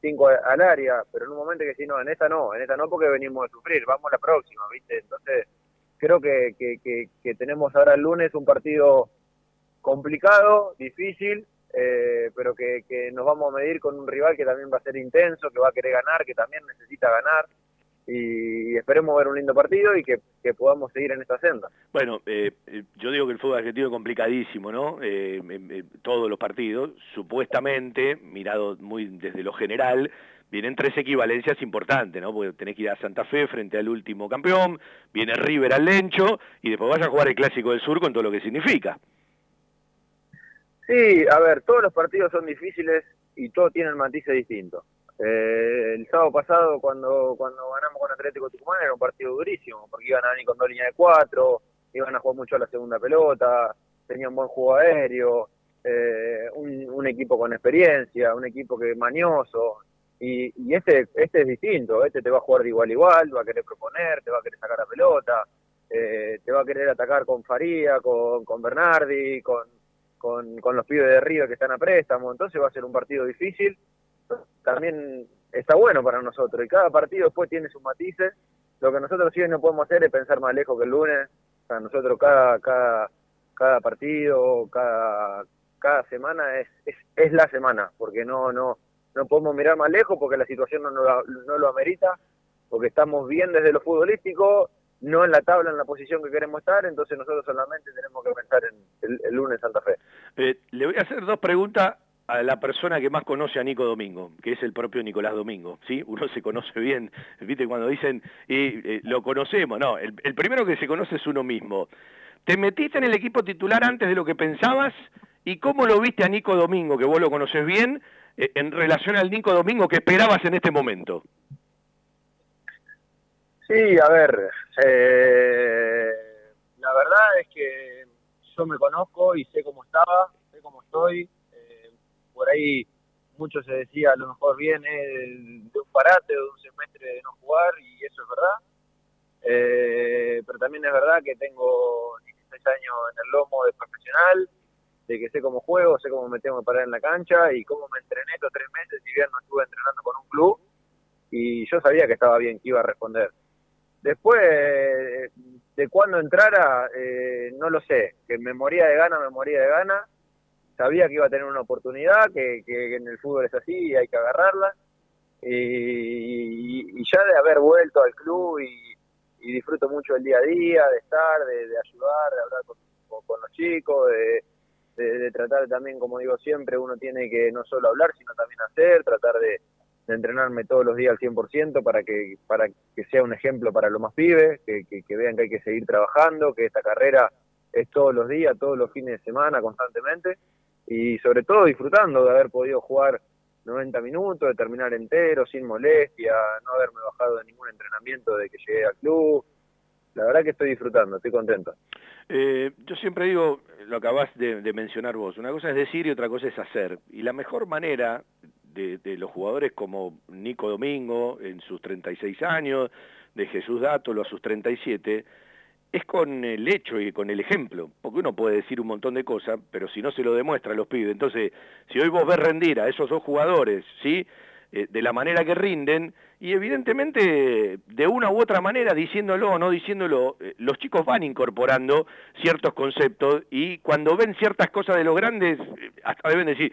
cinco al área, pero en un momento que si no, en esta no, en esta no porque venimos a sufrir, vamos a la próxima, viste, entonces creo que, que, que tenemos ahora el lunes un partido complicado, difícil, eh, pero que, nos vamos a medir con un rival que también va a ser intenso, que va a querer ganar, que también necesita ganar. Y esperemos ver un lindo partido y que, podamos seguir en esta senda. Bueno, eh, eh, yo digo que el fútbol argentino es complicadísimo, ¿no? todos los partidos, supuestamente, mirado muy desde lo general, vienen tres equivalencias importantes, ¿no? Porque tenés que ir a Santa Fe frente al último campeón, viene River al Lencho y después vas a jugar el Clásico del Sur con todo lo que significa. Sí, a ver, todos los partidos son difíciles y todos tienen matices distintos. Eh, el sábado pasado, cuando cuando ganamos con Atlético Tucumán, era un partido durísimo, porque iban a venir con dos líneas de cuatro, iban a jugar mucho a la segunda pelota, tenía un buen juego aéreo, eh, un, un equipo con experiencia, un equipo que mañoso, y, y este, este es distinto, este te va a jugar de igual a igual, va a querer proponer, te va a querer sacar la pelota, eh, te va a querer atacar con Faría, con, con Bernardi, con, con, con los pibes de Río que están a préstamo, entonces va a ser un partido difícil, también está bueno para nosotros, y cada partido después tiene sus matices, lo que nosotros sí no podemos hacer es pensar más lejos que el lunes, o nosotros cada, cada, cada partido, cada, cada semana es, es, es la semana, porque no, no, no podemos mirar más lejos porque la situación no, lo- no lo amerita, porque estamos bien desde lo futbolístico, no en la tabla, en la posición que queremos estar, entonces nosotros solamente tenemos que pensar en el, el lunes Santa Fe. Eh, le voy a hacer dos preguntas a la persona que más conoce a Nico Domingo, que es el propio Nicolás Domingo, ¿sí? Uno se conoce bien, ¿viste? Cuando dicen, y, eh, lo conocemos, no, el, el primero que se conoce es uno mismo. ¿Te metiste en el equipo titular antes de lo que pensabas? ¿Y cómo lo viste a Nico Domingo, que vos lo conoces bien, eh, en relación al Nico Domingo que esperabas en este momento? Sí, a ver, eh, la verdad es que yo me conozco y sé cómo estaba, sé cómo estoy. eh, por ahí mucho se decía, a lo mejor viene de un parate o de un semestre de no jugar y eso es verdad. Eh, pero también es verdad que tengo 16 años en el lomo de profesional, de que sé cómo juego, sé cómo me tengo que parar en la cancha y cómo me entrené estos tres meses, si bien no estuve entrenando con un club, y yo sabía que estaba bien, que iba a responder. Después, de cuándo entrara, eh, no lo sé. Que me moría de gana, me moría de gana. Sabía que iba a tener una oportunidad, que, que en el fútbol es así y hay que agarrarla. Y, y ya de haber vuelto al club y, disfruto mucho el día a día, de estar, de, ayudar, de hablar con, los chicos, de- de tratar también, como digo siempre, uno tiene que no solo hablar, sino también hacer, tratar de, de entrenarme todos los días al 100% para que, para que sea un ejemplo para los más pibes, que, vean que hay que seguir trabajando, que esta carrera es todos los días, todos los fines de semana, constantemente, y sobre todo disfrutando de haber podido jugar 90 minutos, de terminar entero, sin molestia, no haberme bajado de ningún entrenamiento de que llegué al club. La verdad que estoy disfrutando, estoy contento. Eh, yo siempre digo, lo acabas de, de mencionar vos, una cosa es decir y otra cosa es hacer. Y la mejor manera de, de los jugadores como Nico Domingo en sus 36 años, de Jesús Dátolo a sus 37, es con el hecho y con el ejemplo, porque uno puede decir un montón de cosas, pero si no se lo demuestra a los pibes, entonces, si hoy vos ves rendir a esos dos jugadores, ¿sí?, Eh, de la manera que rinden, y evidentemente, de una u otra manera, diciéndolo o no diciéndolo, eh, los chicos van incorporando ciertos conceptos, y cuando ven ciertas cosas de los grandes, eh, hasta deben decir,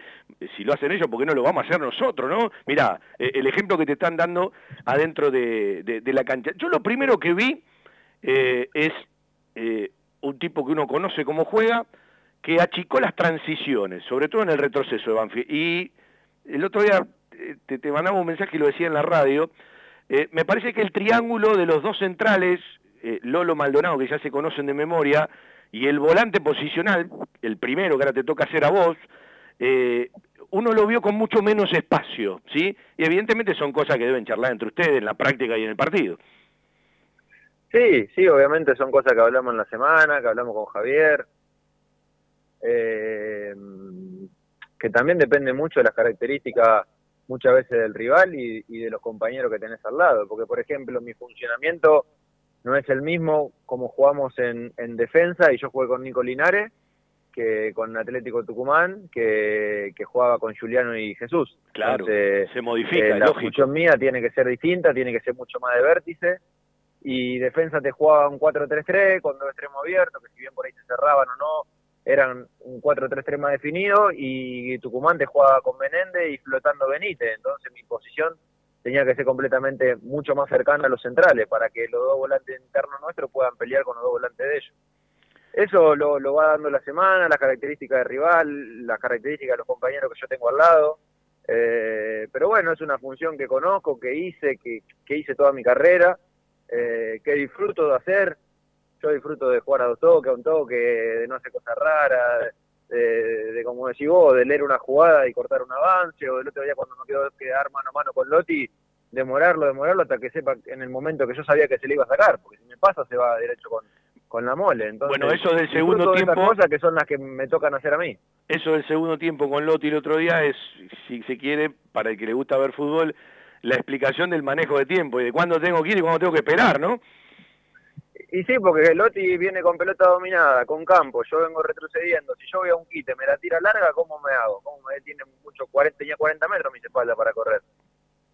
si lo hacen ellos, ¿por qué no lo vamos a hacer nosotros, no? Mirá, el ejemplo que te están dando adentro de, de- de la cancha. Yo lo primero que vi es un tipo que uno conoce cómo juega, que achicó las transiciones, sobre todo en el retroceso de Banfield. Y el otro día te, mandaba un mensaje y lo decía en la radio, eh, me parece que el triángulo de los dos centrales, eh, Lolo Maldonado, que ya se conocen de memoria, y el volante posicional, el primero que ahora te toca hacer a vos, eh, uno lo vio con mucho menos espacio, ¿sí? Y evidentemente son cosas que deben charlar entre ustedes en la práctica y en el partido. Sí, sí, obviamente son cosas que hablamos en la semana, que hablamos con Javier, eh, que también depende mucho de las características muchas veces del rival y, y de los compañeros que tenés al lado, porque por ejemplo mi funcionamiento no es el mismo como jugamos en, en defensa y yo jugué con Nico Linares que con Atlético Tucumán, que, que jugaba con Juliano y Jesús. Claro, Entonces, se modifica, eh, la lógico. función mía tiene que ser distinta, tiene que ser mucho más de vértice. Y defensa te jugaba un 4-3-3 con dos extremos abiertos, que si bien por ahí se cerraban o no, eran un 4-3-3 más definido. Y Tucumán te jugaba con Menéndez y flotando Benítez. Entonces mi posición tenía que ser completamente mucho más cercana a los centrales para que los dos volantes internos nuestros puedan pelear con los dos volantes de ellos. Eso lo, lo va dando la semana, las características del rival, las características de los compañeros que yo tengo al lado. Eh, pero bueno, es una función que conozco, que hice, que, que hice toda mi carrera, eh, que disfruto de hacer. Yo disfruto de jugar a dos toques, a un toque, de no hacer cosas raras, de, de, como decís vos, de leer una jugada y cortar un avance, o del otro día cuando me quedó quedar mano a mano con Lotti, demorarlo, demorarlo hasta que sepa en el momento que yo sabía que se le iba a sacar, porque si me pasa se va derecho con, con la mole. Entonces, Bueno, eso del segundo de tiempo- cosas que son las que me tocan hacer a mí. Eso del segundo tiempo con Lotti el otro día es, si se quiere, para el que le gusta ver fútbol, la explicación del manejo de tiempo y de cuándo tengo que ir y cuándo tengo que esperar, ¿no? Y sí, porque Lotti viene con pelota dominada, con campo, yo vengo retrocediendo. Si yo voy a un quite, me la tira larga, ¿cómo me hago? ¿Cómo me tiene mucho 40, tenía 40 metros mis espaldas para correr?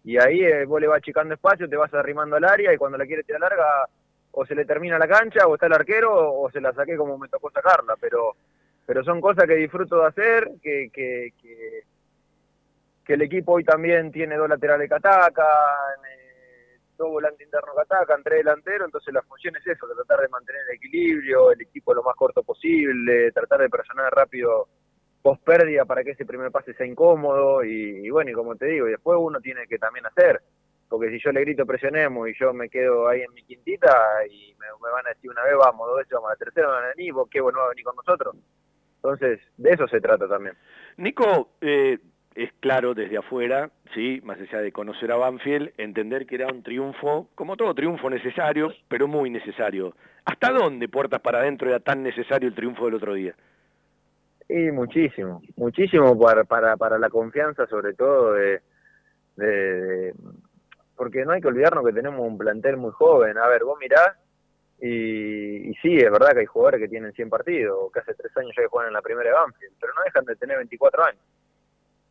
Y ahí eh, vos le vas achicando espacio, te vas arrimando al área y cuando la quiere tirar larga, o se le termina la cancha, o está el arquero, o se la saqué como me tocó sacarla. Pero pero son cosas que disfruto de hacer, que, que, que, que el equipo hoy también tiene dos laterales que atacan, dos volantes internos que atacan, tres delanteros, entonces la función es eso, tratar de mantener el equilibrio, el equipo lo más corto posible, tratar de presionar rápido post pérdida para que ese primer pase sea incómodo y, bueno, y como te digo, y después uno tiene que también hacer, porque si yo le grito presionemos y yo me quedo ahí en mi quintita y me, van a decir una vez vamos, dos veces vamos a la tercera, van a venir, vos qué bueno va a venir con nosotros. Entonces, de eso se trata también. Nico, eh, es claro desde afuera, sí, más allá de conocer a Banfield, entender que era un triunfo, como todo triunfo necesario, pero muy necesario. ¿Hasta dónde, puertas para adentro, era tan necesario el triunfo del otro día? Y muchísimo, muchísimo para, para, para la confianza sobre todo de, de- porque no hay que olvidarnos que tenemos un plantel muy joven. A ver, vos mirás y, y sí, es verdad que hay jugadores que tienen 100 partidos, que hace tres años ya que juegan en la primera de Banfield, pero no dejan de tener 24 años.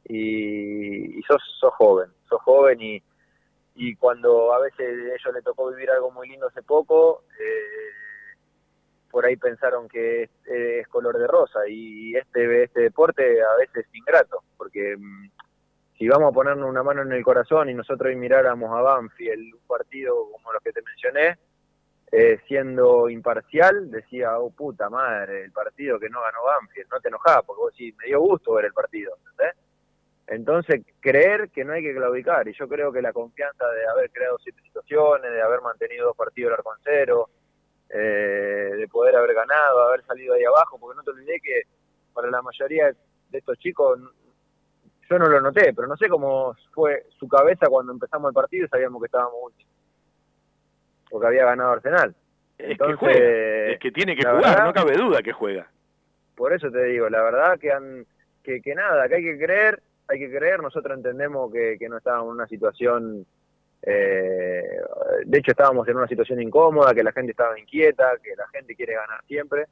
Y, y sos, sos joven, sos joven y, y cuando a veces a ellos les tocó vivir algo muy lindo hace poco, eh, por ahí pensaron que es, color de rosa y este este deporte a veces es ingrato porque mm, si vamos a ponernos una mano en el corazón y nosotros hoy miráramos a Banfield un partido como los que te mencioné eh, siendo imparcial decía oh puta madre el partido que no ganó Banfield no te enojás porque vos sí me dio gusto ver el partido ¿entendés? Entonces creer que no hay que claudicar y yo creo que la confianza de haber creado siete situaciones de haber mantenido dos partidos al cero eh, de poder haber ganado, haber salido ahí abajo, porque no te olvidé que para la mayoría de estos chicos, yo no lo noté, pero no sé cómo fue su cabeza cuando empezamos el partido y sabíamos que estábamos últimos, porque había ganado Arsenal. Es Entonces, que juega, es que tiene que jugar, verdad- no cabe duda que juega. por eso te digo, la verdad que, han, que, que nada, que hay que creer, hay que creer, nosotros entendemos que, que no estábamos en una situación, eh, de hecho estábamos en una situación incómoda, que la gente estaba inquieta, que la gente quiere ganar siempre,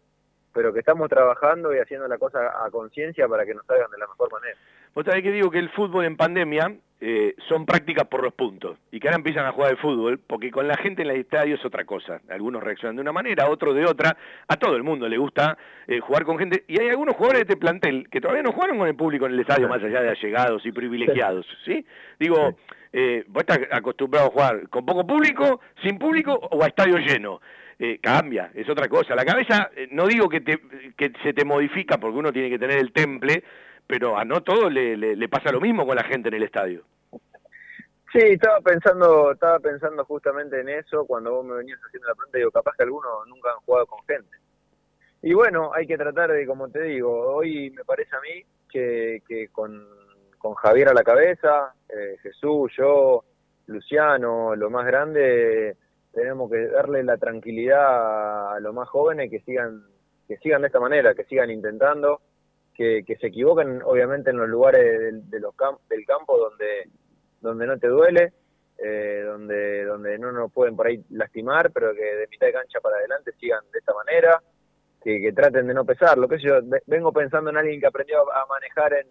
pero que estamos trabajando y haciendo la cosa a conciencia para que nos salgan de la mejor manera. Vos sabés que digo que el fútbol en pandemia eh, son prácticas por los puntos y que ahora empiezan a jugar el fútbol porque con la gente en el estadio es otra cosa. Algunos reaccionan de una manera, otros de otra. A todo el mundo le gusta eh, jugar con gente y hay algunos jugadores de este plantel que todavía no jugaron con el público en el estadio más allá de allegados y privilegiados, ¿sí? Digo, eh, vos estás acostumbrado a jugar con poco público, sin público o a estadio lleno. Eh, cambia, es otra cosa. La cabeza, eh, no digo que, te, que se te modifica porque uno tiene que tener el temple, pero a no todo le, le- pasa lo mismo con la gente en el estadio. Sí, estaba pensando, estaba pensando justamente en eso cuando vos me venías haciendo la pregunta, digo, capaz que algunos nunca han jugado con gente. Y bueno, hay que tratar de, como te digo, hoy me parece a mí que, que con, con Javier a la cabeza, eh, Jesús, yo, Luciano, lo más grande, tenemos que darle la tranquilidad a los más jóvenes que sigan, que sigan de esta manera, que sigan intentando, que, se equivoquen obviamente en los lugares del, de los cam- del campo donde, donde no te duele, eh, donde, donde no nos pueden por ahí lastimar, pero que de mitad de cancha para adelante sigan de esta manera, que, que traten de no pesar. Lo que yo ve- vengo pensando en alguien que aprendió a manejar en,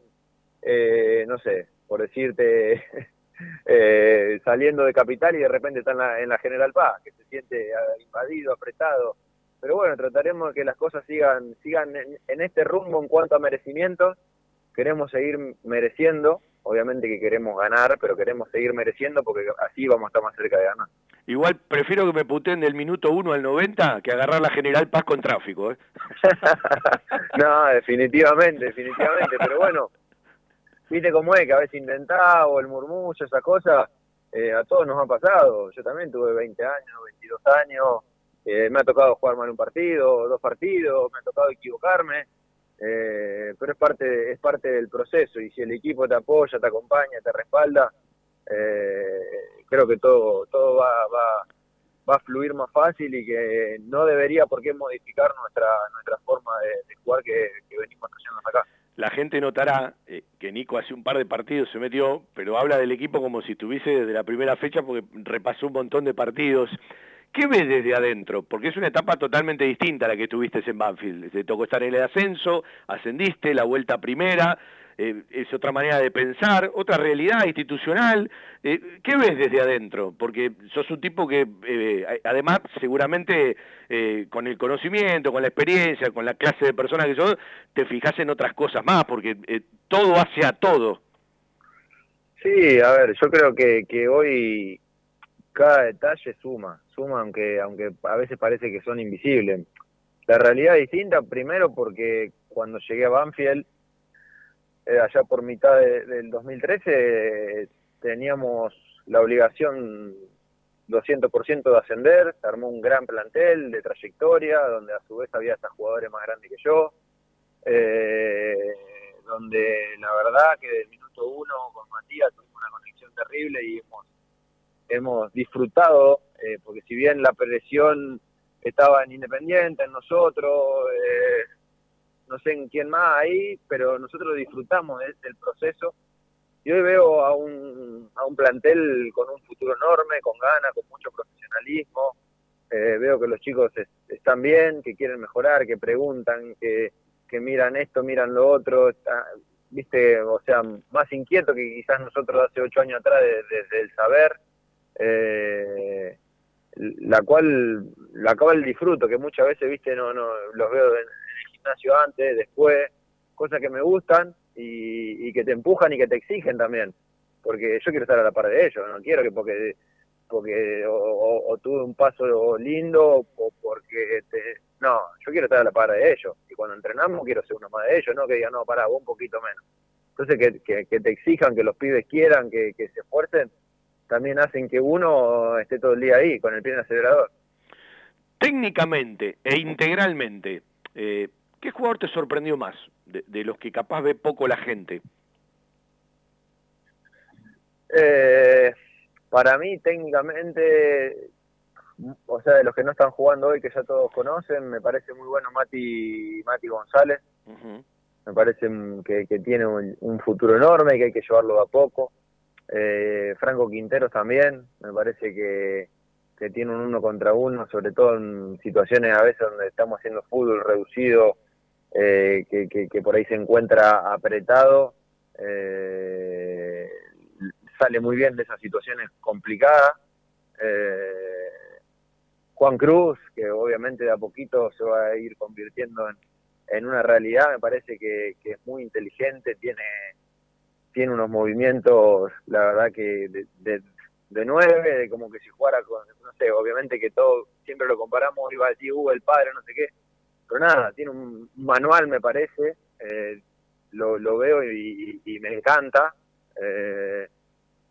eh, no sé, por decirte, [laughs] eh, saliendo de Capital y de repente está en la, en la General Paz, que se siente ah, invadido, apretado. Pero bueno, trataremos de que las cosas sigan, sigan en, en este rumbo en cuanto a merecimientos. Queremos seguir mereciendo, obviamente que queremos ganar, pero queremos seguir mereciendo porque así vamos a estar más cerca de ganar. Igual prefiero que me puteen del minuto 1 al 90 que agarrar la General Paz con tráfico. ¿eh? [laughs] No, definitivamente, definitivamente, pero bueno, viste cómo es, que a veces intentaba o el murmullo, esa cosa, eh, a todos nos ha pasado. Yo también tuve 20 años, 22 años, eh, me ha tocado jugar mal un partido, dos partidos, me ha tocado equivocarme, eh, pero es parte, es parte del proceso y si el equipo te apoya, te acompaña, te respalda, eh, creo que todo, todo va, va, va a fluir más fácil y que no debería por qué modificar nuestra nuestra forma de, jugar que, que venimos haciendo acá. La gente notará eh, que Nico hace un par de partidos se metió, pero habla del equipo como si estuviese desde la primera fecha porque repasó un montón de partidos. ¿Qué ves desde adentro? Porque es una etapa totalmente distinta a la que tuviste en Banfield. Te tocó estar en el ascenso, ascendiste, la vuelta primera, eh, es otra manera de pensar, otra realidad institucional. Eh, ¿Qué ves desde adentro? Porque sos un tipo que, eh, además, seguramente eh, con el conocimiento, con la experiencia, con la clase de persona que sos, te fijas en otras cosas más, porque todo hace a todo. Sí, a ver, yo creo que, que hoy cada detalle suma, suma aunque aunque a veces parece que son invisibles. La realidad es distinta, primero porque cuando llegué a Banfield, eh, allá por mitad de- del 2013, eh, teníamos la obligación 200% de ascender, se armó un gran plantel de trayectoria, donde a su vez había hasta jugadores más grandes que yo, eh, donde la verdad que del minuto uno con Matías tuvimos una conexión terrible y hemos, hemos disfrutado, eh, porque si bien la presión estaba en Independiente, en nosotros, eh, no sé en quién más ahí, pero nosotros disfrutamos de- del proceso. Y hoy veo a un, a un plantel con un futuro enorme, con ganas, con mucho profesionalismo. Eh, veo que los chicos es- están bien, que quieren mejorar, que preguntan, que, que miran esto, miran lo otro. Viste, o sea, más inquieto que quizás nosotros hace ocho años atrás de- desde el saber. Eh, la cual la cual disfruto, que muchas veces, viste, no, no los veo en, el gimnasio antes, después, cosas que me gustan y, y que te empujan y que te exigen también, porque yo quiero estar a la par de ellos, no quiero que porque porque o tuve un paso lindo o porque te, no, yo quiero estar a la par de ellos y cuando entrenamos quiero ser uno más de ellos, no que digan, no, pará, vos un poquito menos. Entonces que, que, que te exijan, que los pibes quieran, que, que se esfuercen, también hacen que uno esté todo el día ahí, con el pie en el acelerador. Técnicamente e integralmente, eh, ¿qué jugador te sorprendió más de, de los que capaz ve poco la gente? Eh, para mí, técnicamente, o sea, de los que no están jugando hoy, que ya todos conocen, me parece muy bueno Mati, Mati González. Me parece que, que tiene un, un futuro enorme, que hay que llevarlo a poco. Eh, Franco Quinteros también, me parece que, tiene un uno contra uno, sobre todo en situaciones a veces donde estamos haciendo fútbol reducido, eh, que, que- por ahí se encuentra apretado. Eh, sale muy bien de esas situaciones complicadas. Eh, Juan Cruz, que obviamente de a poquito se va a ir convirtiendo en, en una realidad, me parece que es muy inteligente, tiene, tiene unos movimientos, la verdad que de, de, nueve, de como que si jugara con, no sé, obviamente que todo, siempre lo comparamos, iba a decir, el padre, no sé qué, pero nada, tiene un manual, me parece, eh, lo, lo veo y, y- me encanta. eh,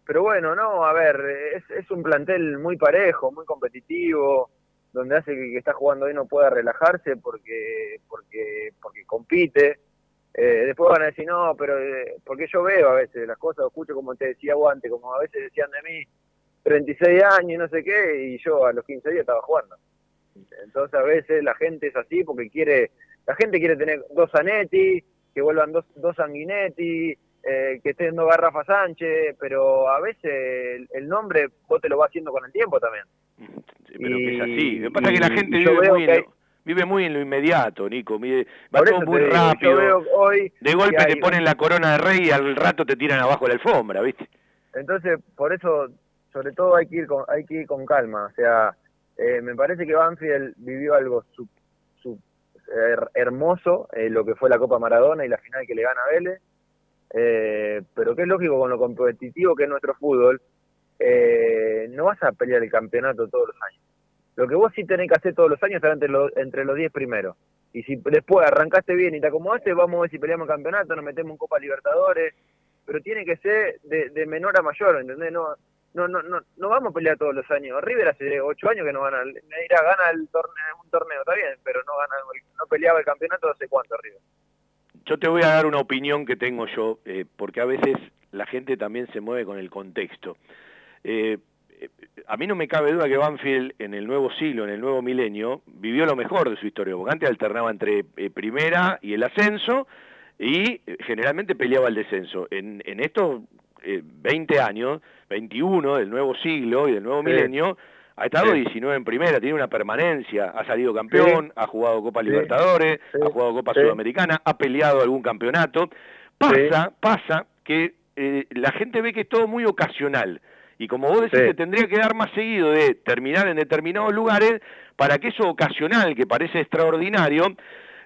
pero bueno, no, a ver, es, es un plantel muy parejo, muy competitivo, donde hace que el que está jugando ahí no pueda relajarse porque porque porque compite. Eh, después van a decir, no, pero eh, porque yo veo a veces las cosas, escucho como te decía antes, como a veces decían de mí, 36 años y no sé qué, y yo a los 15 días estaba jugando. Entonces a veces la gente es así porque quiere, la gente quiere tener dos Zanetti, que vuelvan dos, dos Sanguinetti, eh, que estén dos Garrafa Sánchez, pero a veces el, el nombre vos te lo vas haciendo con el tiempo también. Pero que es así. Lo que Y- pasa es que la y gente vive muy, que vive muy en lo inmediato, Nico. mide- Va todo muy digo, rápido. Hoy De golpe te ponen la corona de rey y al rato te tiran abajo la alfombra, ¿viste? Entonces, por eso, sobre todo hay que ir con, hay que ir con calma. O sea, eh, me parece que Banfield vivió algo sub- sub- her- hermoso, eh, lo que fue la Copa Maradona y la final que le gana a Vélez. Eh, pero que es lógico con lo competitivo que es nuestro fútbol, eh, no vas a pelear el campeonato todos los años. Lo que vos sí tenés que hacer todos los años es estar entre los, entre los 10 primeros. Y si después arrancaste bien y te acomodaste, vamos a ver si peleamos el campeonato, nos metemos en Copa Libertadores, pero tiene que ser de, menor a mayor, ¿entendés? No, no, no, no, no vamos a pelear todos los años. River hace ocho años que no gana, dirá, gana el torneo, un torneo, está bien, pero no gana, no peleaba el campeonato hace cuánto River. Yo te voy a dar una opinión que tengo yo, eh, porque a veces la gente también se mueve con el contexto. Eh, a mí no me cabe duda que Banfield en el nuevo siglo, en el nuevo milenio, vivió lo mejor de su historia, porque antes alternaba entre eh, primera y el ascenso y eh, generalmente peleaba el descenso. En, en estos 20 años, 21 del nuevo siglo y del nuevo milenio, ha estado 19 en primera, tiene una permanencia, ha salido campeón, ha jugado Copa Libertadores, ha jugado Copa Sudamericana, ha peleado algún campeonato. Pasa, pasa que la gente ve que es todo muy ocasional. Y como vos decís, que tendría que dar más seguido de terminar en determinados lugares para que eso ocasional, que parece extraordinario,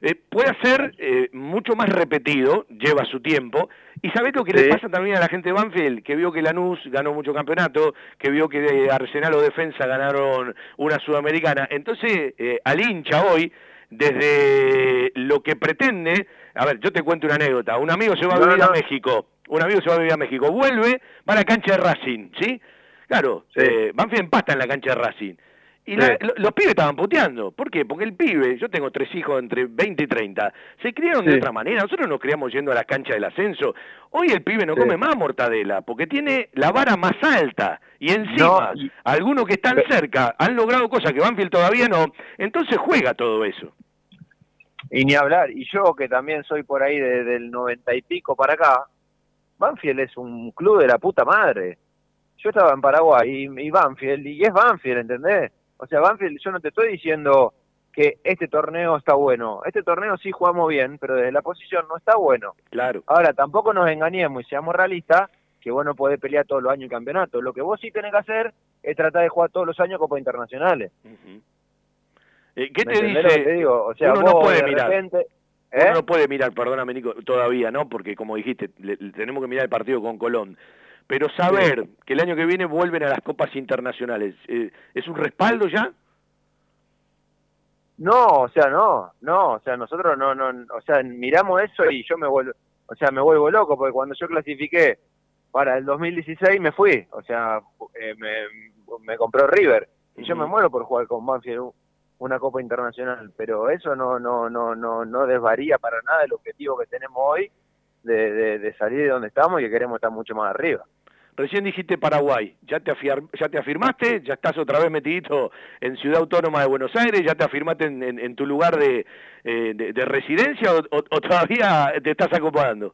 eh, pueda ser eh, mucho más repetido, lleva su tiempo. Y sabés lo que le pasa también a la gente de Banfield, que vio que Lanús ganó mucho campeonato, que vio que Arsenal o Defensa ganaron una sudamericana. Entonces, eh, al hincha hoy, desde lo que pretende, a ver, yo te cuento una anécdota, un amigo se va a vivir a México un amigo se va a vivir a México, vuelve, va a la cancha de Racing, ¿sí? Claro, eh, Banfield empata en la cancha de Racing. Y los pibes estaban puteando. ¿Por qué? Porque el pibe, yo tengo tres hijos entre 20 y 30, se criaron de otra manera. Nosotros nos criamos yendo a la cancha del ascenso. Hoy el pibe no come más mortadela porque tiene la vara más alta. Y encima, algunos que están cerca han logrado cosas que Banfield todavía no. Entonces juega todo eso. Y ni hablar. Y yo que también soy por ahí desde el noventa y pico para acá, Banfield es un club de la puta madre. Yo estaba en Paraguay y, Banfield, y es Banfield, ¿entendés? O sea, Banfield, yo no te estoy diciendo que este torneo está bueno. Este torneo sí jugamos bien, pero desde la posición no está bueno. Claro. Ahora, tampoco nos engañemos y seamos realistas que vos no podés pelear todos los años el campeonato. Lo que vos sí tenés que hacer es tratar de jugar todos los años Copas Internacionales. Eh, ¿Qué te dice? te digo? O sea, Uno vos no puede de mirar. repente- Uno ¿Eh? no puede mirar, perdóname Nico, todavía, ¿no? Porque como dijiste, le- le tenemos que mirar el partido con Colón. Pero saber que el año que viene vuelven a las copas internacionales, eh, ¿es un respaldo ya? No, o sea, no, no, o sea, nosotros no, no, o sea, miramos eso y yo me vuelvo, o sea, me vuelvo loco porque cuando yo clasifiqué para el 2016 me fui, o sea, eh, me, me compró River y yo me muero por jugar con Banfield una Copa Internacional, pero eso no, no, no, no, no desvaría para nada el objetivo que tenemos hoy de, de, de salir de donde estamos y que queremos estar mucho más arriba. Recién dijiste Paraguay, ¿ya te, ya te afirmaste? ¿Ya estás otra vez metidito en Ciudad Autónoma de Buenos Aires? ¿Ya te afirmaste en, en- en tu lugar de, eh, de, de residencia o, o- o todavía te estás acomodando?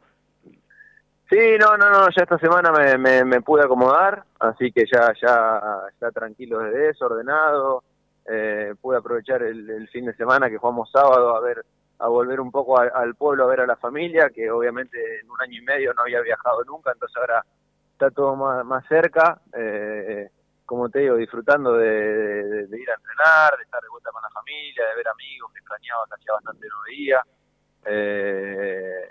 Sí, no, no, no, ya esta semana me, me, me pude acomodar, así que ya, ya, ya tranquilo desde eso, ordenado. Eh, pude aprovechar el, fin de semana que jugamos sábado a ver, a volver un poco al pueblo a ver a la familia, que obviamente en un año y medio no había viajado nunca, entonces ahora está todo más, más cerca. Eh, como te digo, disfrutando de, ir a entrenar, de estar de vuelta con la familia, de ver amigos que extrañaba, que hacía bastante no veía. Eh,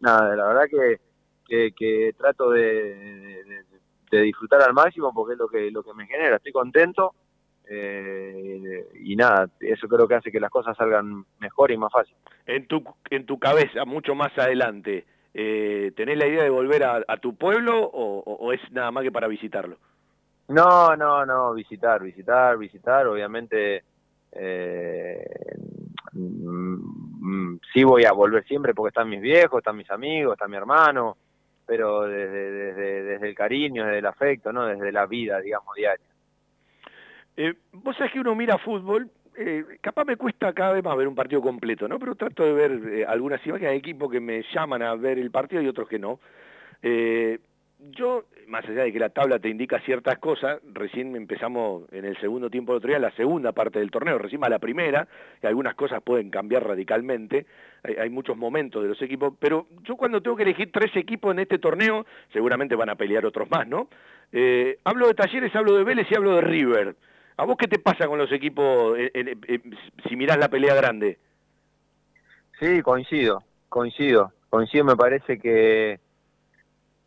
nada, la verdad que, que, que trato de- de disfrutar al máximo porque es lo que, lo que me genera. Estoy contento eh, y nada, eso creo que hace que las cosas salgan mejor y más fácil. En tu, en tu cabeza, mucho más adelante, eh, ¿tenés la idea de volver a, a tu pueblo o, es nada más que para visitarlo? No, no, no, visitar, visitar, visitar, obviamente eh, mm, mm, sí voy a volver siempre porque están mis viejos, están mis amigos, está mi hermano, pero desde, desde, desde el cariño, desde el afecto, ¿no? Desde la vida, digamos, diaria. Eh, vos sabés que uno mira fútbol, eh, capaz me cuesta cada vez más ver un partido completo, ¿no? Pero trato de ver eh, algunas imágenes, hay equipos que me llaman a ver el partido y otros que no. Yo, más allá de que la tabla te indica ciertas cosas, recién empezamos en el segundo tiempo del otro día, la segunda parte del torneo, recién a la primera, y algunas cosas pueden cambiar radicalmente, hay, muchos momentos de los equipos, pero yo cuando tengo que elegir tres equipos en este torneo, seguramente van a pelear otros más, ¿no? Hablo de Talleres, hablo de Vélez y hablo de River. ¿A vos qué te pasa con los equipos eh, eh, eh, si mirás la pelea grande? Sí, coincido, coincido, coincido, me parece que,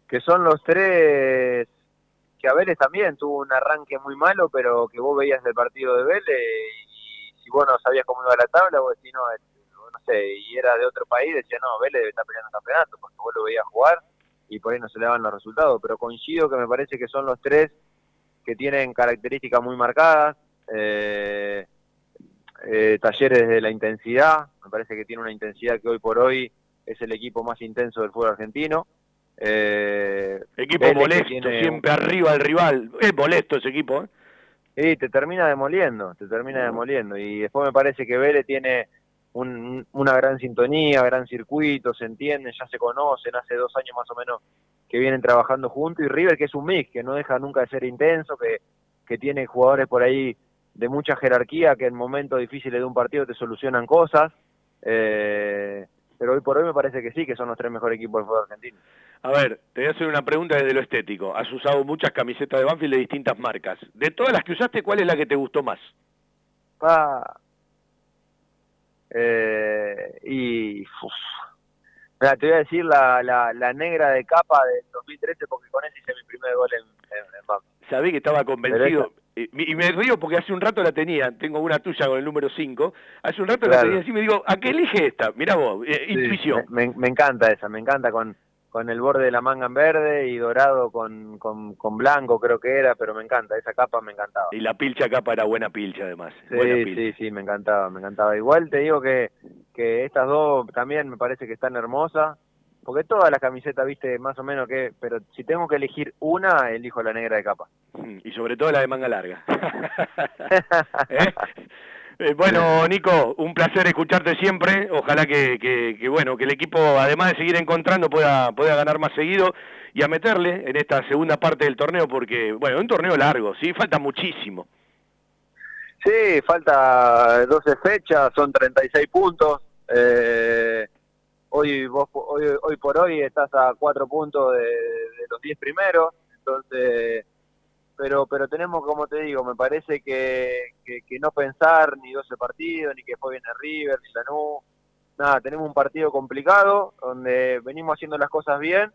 que son los tres, que a Vélez también tuvo un arranque muy malo, pero que vos veías del partido de Vélez y si vos no sabías cómo iba la tabla, vos decís, no, es- no sé, y era de otro país, decía, no, Vélez debe estar peleando el campeonato, porque vos lo veías jugar y por ahí no se le daban los resultados, pero coincido que me parece que son los tres que tienen características muy marcadas, eh, eh, talleres de la intensidad, me parece que tiene una intensidad que hoy por hoy es el equipo más intenso del fútbol argentino. Eh, Equipo Vélez molesto, tiene- siempre arriba del rival. Es molesto ese equipo, ¿eh? Sí, te termina demoliendo, te termina demoliendo. Y después me parece que Vélez tiene un- una gran sintonía, gran circuito, se entienden, ya se conocen, hace dos años más o menos que vienen trabajando juntos. Y River, que es un mix, que no deja nunca de ser intenso, que, que tiene jugadores por ahí de mucha jerarquía, que en momentos difíciles de un partido te solucionan cosas. Eh, pero hoy por hoy me parece que sí, que son los tres mejores equipos del fútbol argentino. A ver, te voy a hacer una pregunta desde lo estético. Has usado muchas camisetas de Banfield de distintas marcas. De todas las que usaste, ¿cuál es la que te gustó más? Pa. Eh, y uf. Mira, te voy a decir la, la, la negra de capa del 2013 porque con esa hice mi primer gol en, en. Sabí que estaba convencido. Pero Y y me río porque hace un rato la tenía, tengo una tuya con el número 5, hace un rato la tenía así y me digo, ¿a qué elige esta? Mirá vos, eh, Sí, intuición. Me, me- me encanta esa, me encanta con, con el borde de la manga en verde y dorado con, con, con blanco creo que era, pero me encanta, esa capa me encantaba. Y la pilcha capa era buena pilcha además. buena Sí, pilcha. sí, sí, me encantaba, me encantaba. Igual te digo que, que estas dos también me parece que están hermosas, porque todas las camisetas, viste, más o menos que, pero si tengo que elegir una, elijo la negra de capa. [laughs] Y sobre todo la de manga larga. [laughs] ¿Eh? Eh, bueno, Nico, un placer escucharte siempre. Ojalá que, bueno, que el equipo, además de seguir encontrando, pueda, pueda ganar más seguido y a meterle en esta segunda parte del torneo, porque, bueno, un torneo largo, sí, falta muchísimo. Sí, falta 12 fechas, son 36 puntos. Eh, hoy, vos, hoy, hoy por hoy estás a 4 puntos de, de los 10 primeros, entonces, pero pero tenemos, como te digo, me parece que, que, que no pensar ni 12 partidos, ni que después viene River, ni. Nada, tenemos un partido complicado, donde venimos haciendo las cosas bien,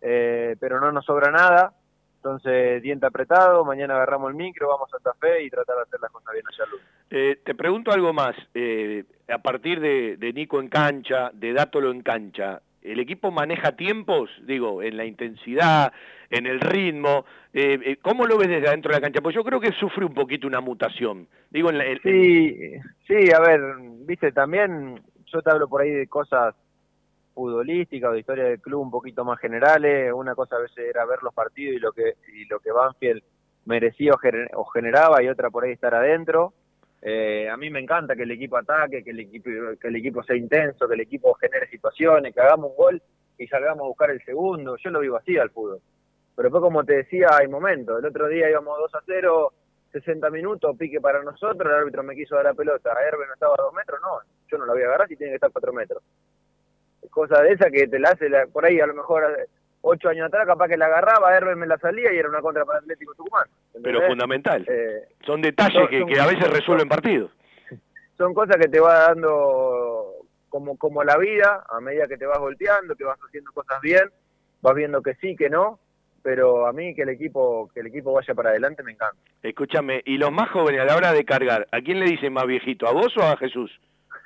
eh, pero no nos sobra nada. Entonces, diente apretado, mañana agarramos el micro, vamos a Santa Fe y tratar de hacer las cosas bien allá al lunes. Eh, te pregunto algo más. eh, a partir de, de Nico en cancha, de Dátolo en cancha, ¿el equipo maneja tiempos? Digo, en la intensidad, en el ritmo. eh, eh, ¿Cómo lo ves desde adentro de la cancha? Pues yo creo que sufre un poquito una mutación. Digo, en la, Sí, sí, a ver, viste, también yo te hablo por ahí de cosas futbolísticas o de historia del club un poquito más generales. Una cosa a veces era ver los partidos y lo que y lo que Banfield merecía o, o generaba y otra por ahí estar adentro. Eh, a mí me encanta que el equipo ataque, que el equipo, que el equipo sea intenso, que el equipo genere situaciones, que hagamos un gol y salgamos a buscar el segundo. Yo lo vivo así al fútbol. Pero después, como te decía, hay momentos. El otro día íbamos 2 a 0, 60 minutos, pique para nosotros, el árbitro me quiso dar la pelota. Herbe no estaba a 2 metros, no, yo no la voy a agarrar si tiene que estar 4 metros. Es cosa de esa que te la hace la- por ahí, a lo mejor 8 años atrás, capaz que la agarraba, Herbe me la salía y era una contra para Atlético Tucumán. pero fundamental. Eh, Son detalles son- que, son- que a veces resuelven partidos. [laughs] son cosas que te va dando como, como la vida, a medida que te vas volteando, que vas haciendo cosas bien, vas viendo que sí, que no, pero a mí que el equipo, que el equipo vaya para adelante me encanta. Escúchame, y los más jóvenes a la hora de cargar, ¿a quién le dicen más viejito? ¿A vos o a Jesús?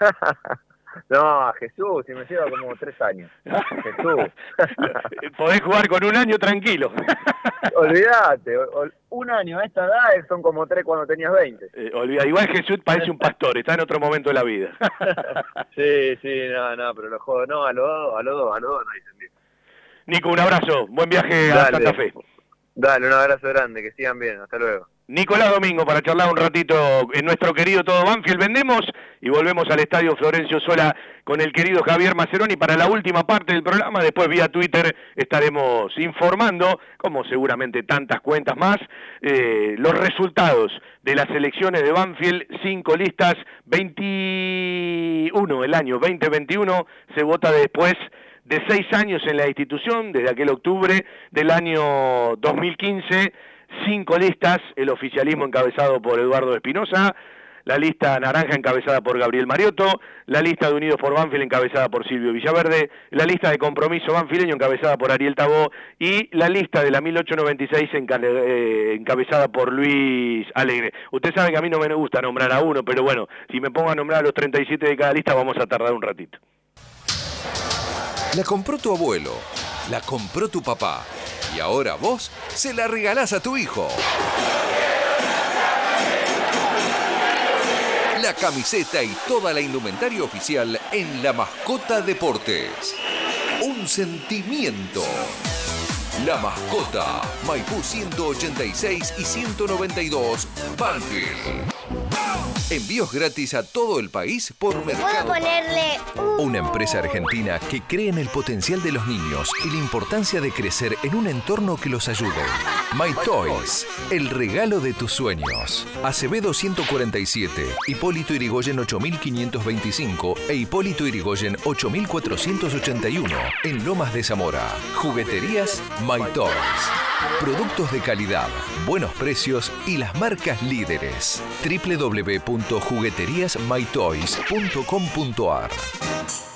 [laughs] No, a Jesús, si me lleva como tres años. Jesús. [laughs] Podés jugar con un año tranquilo. [laughs] Olvídate, un año a esta edad son como tres cuando tenías 20. Eh, olvida, igual Jesús parece un pastor, está en otro momento de la vida. [laughs] Sí, sí, no, no, pero los juegos, no, a los dos, a los dos, a los dos no dicen bien. Nico, un abrazo, buen viaje a Dale. Santa Fe. Dale, un abrazo grande, que sigan bien, hasta luego. Nicolás Domingo para charlar un ratito en nuestro querido Todo Banfield. Vendemos y volvemos al estadio Florencio Sola con el querido Javier Maceroni para la última parte del programa. Después vía Twitter estaremos informando, como seguramente tantas cuentas más, eh, los resultados de las elecciones de Banfield. Cinco listas, 21 el año 2021 se vota después de seis años en la institución, desde aquel octubre del año 2015, cinco listas, el oficialismo encabezado por Eduardo Espinosa, la lista naranja encabezada por Gabriel Mariotto, la lista de Unidos por Banfield encabezada por Silvio Villaverde, la lista de Compromiso Banfileño encabezada por Ariel Tabó y la lista de la 1896 enca- eh, encabezada por Luis Alegre. Usted sabe que a mí no me gusta nombrar a uno, pero bueno, si me pongo a nombrar a los 37 de cada lista vamos a tardar un ratito. La compró tu abuelo, la compró tu papá y ahora vos se la regalás a tu hijo. La camiseta y toda la indumentaria oficial en La Mascota Deportes. un sentimiento. La mascota, Maipú 186 y 192, Banfield. Envíos gratis a todo el país por Mercado. ponerle Una empresa argentina que cree en el potencial de los niños y la importancia de crecer en un entorno que los ayude. My Toys, el regalo de tus sueños. Acevedo 147, Hipólito Irigoyen 8525 e Hipólito Irigoyen 8481 en Lomas de Zamora. Jugueterías My Toys. Productos de calidad, buenos precios y las marcas líderes. www.jugueteriasmytoys.com.ar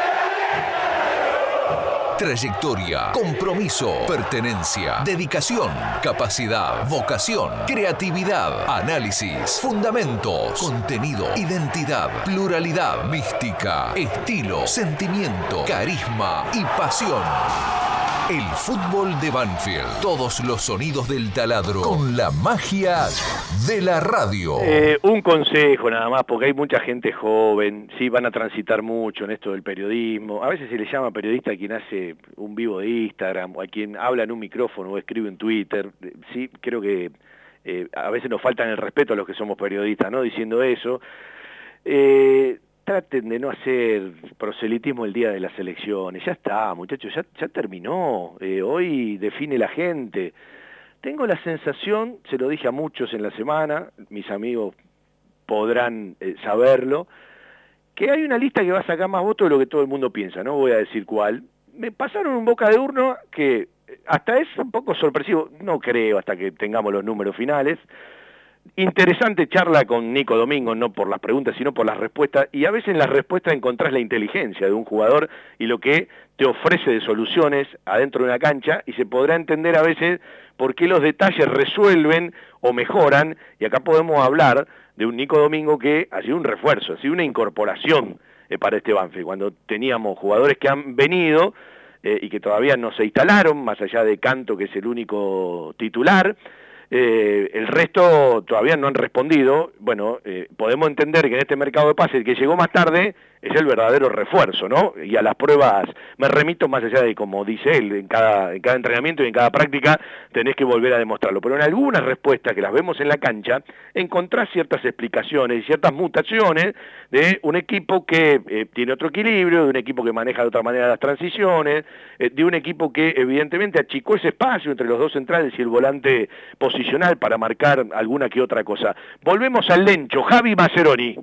Trayectoria, compromiso, pertenencia, dedicación, capacidad, vocación, creatividad, análisis, fundamentos, contenido, identidad, pluralidad, mística, estilo, sentimiento, carisma y pasión. El fútbol de Banfield. Todos los sonidos del taladro con la magia de la radio. Eh, un consejo nada más, porque hay mucha gente joven, sí, van a transitar mucho en esto del periodismo. A veces se le llama periodista a quien hace un vivo de Instagram, o a quien habla en un micrófono o escribe en Twitter. Sí, creo que eh, a veces nos faltan el respeto a los que somos periodistas, ¿no? Diciendo eso. Eh, traten de no hacer proselitismo el día de las elecciones. Ya está, muchachos, ya, terminó. Eh, hoy define la gente. Tengo la sensación, se lo dije a muchos en la semana, mis amigos podrán eh, saberlo, que hay una lista que va a sacar más votos de lo que todo el mundo piensa, no voy a decir cuál. Me pasaron un boca de urno que hasta es un poco sorpresivo, no creo hasta que tengamos los números finales. Interesante charla con Nico Domingo, no por las preguntas, sino por las respuestas, y a veces en las respuestas encontrás la inteligencia de un jugador y lo que te ofrece de soluciones adentro de una cancha, y se podrá entender a veces por qué los detalles resuelven o mejoran, y acá podemos hablar de un Nico Domingo que ha sido un refuerzo, ha sido una incorporación eh, para este Banfield, cuando teníamos jugadores que han venido eh, y que todavía no se instalaron, más allá de Canto, que es el único titular, eh, el resto todavía no han respondido. Bueno, eh, podemos entender que en este mercado de pases que llegó más tarde es el verdadero refuerzo, ¿no? Y a las pruebas me remito más allá de, como dice él, en cada, en cada entrenamiento y en cada práctica tenés que volver a demostrarlo. Pero en algunas respuestas que las vemos en la cancha, encontrás ciertas explicaciones y ciertas mutaciones de un equipo que eh, tiene otro equilibrio, de un equipo que maneja de otra manera las transiciones, eh, de un equipo que evidentemente achicó ese espacio entre los dos centrales y el volante posicional para marcar alguna que otra cosa. Volvemos al Lencho, Javi Maceroni.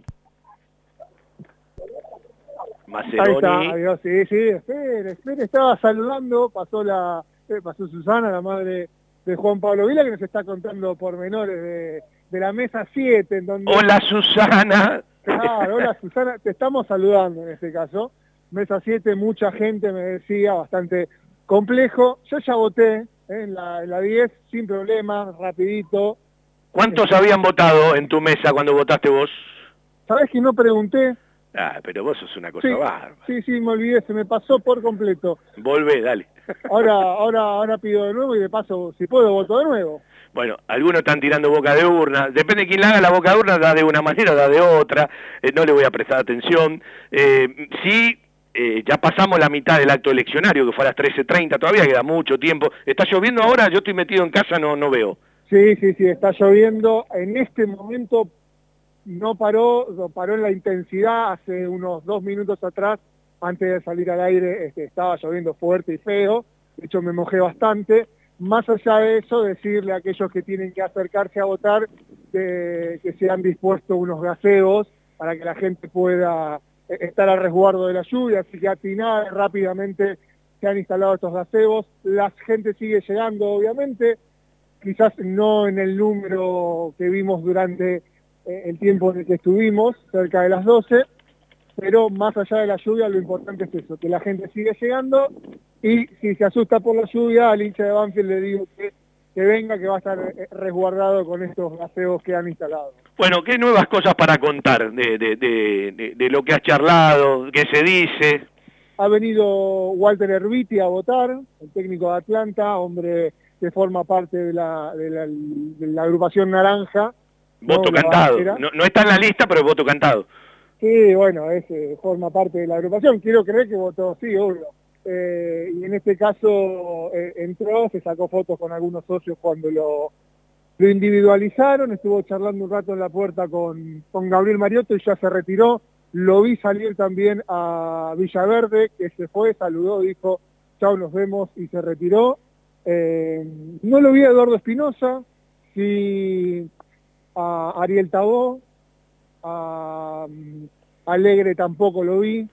Ahí está, adiós, sí, sí, espere, espere, estaba saludando, pasó la, eh, pasó Susana, la madre de Juan Pablo Vila, que nos está contando pormenores de, de la mesa 7, en donde... Hola Susana. Claro, hola [laughs] Susana, te estamos saludando en este caso. Mesa 7, mucha gente me decía, bastante complejo. Yo ya voté eh, en, la, en la 10 sin problema, rapidito. ¿Cuántos habían votado en tu mesa cuando votaste vos? ¿Sabés que no pregunté? Ah, pero vos sos una cosa Sí, bárbara. sí, sí, me olvidé, se me pasó por completo. Volvé, dale. Ahora, [laughs] ahora, ahora pido de nuevo y de paso, si puedo, voto de nuevo. Bueno, algunos están tirando boca de urna. Depende de quién la haga la boca de urna, da de una manera da de otra. Eh, no le voy a prestar atención. Eh, sí, eh, ya pasamos la mitad del acto eleccionario, que fue a las 13.30. Todavía queda mucho tiempo. ¿Está lloviendo ahora? Yo estoy metido en casa, no, no veo. Sí, sí, sí, está lloviendo. En este momento no paró, paró en la intensidad hace unos dos minutos atrás, antes de salir al aire, este, estaba lloviendo fuerte y feo, de hecho me mojé bastante. Más allá de eso, decirle a aquellos que tienen que acercarse a votar que, se han dispuesto unos gaseos para que la gente pueda eh, estar al resguardo de la lluvia, así que atinada rápidamente se han instalado estos gaseos. La gente sigue llegando, obviamente, quizás no en el número que vimos durante el tiempo en el que estuvimos, cerca de las 12, pero más allá de la lluvia lo importante es eso, que la gente sigue llegando y si se asusta por la lluvia, al hincha de Banfield le digo que, que venga, que va a estar eh, resguardado con estos gaseos que han instalado. Bueno, ¿qué nuevas cosas para contar de, de, de, lo que has charlado, qué se dice? Ha venido Walter Herbiti a votar, el técnico de Atlanta, hombre que forma parte de la, de la, de la agrupación naranja. Voto cantado. No, no está en la lista, pero es voto cantado. Sí, bueno, forma parte de la agrupación. Quiero creer que votó, sí, obvio. Eh, y en este caso eh, entró, se sacó fotos con algunos socios cuando lo, lo individualizaron, estuvo charlando un rato en la puerta con, con Gabriel Mariotto y ya se retiró. Lo vi salir también a Villaverde, que se fue, saludó, dijo, chao, nos vemos y se retiró. Eh, no lo vi a Eduardo Espinosa, sí a Ariel Tabó, a mm, Alegre tampoco lo vi,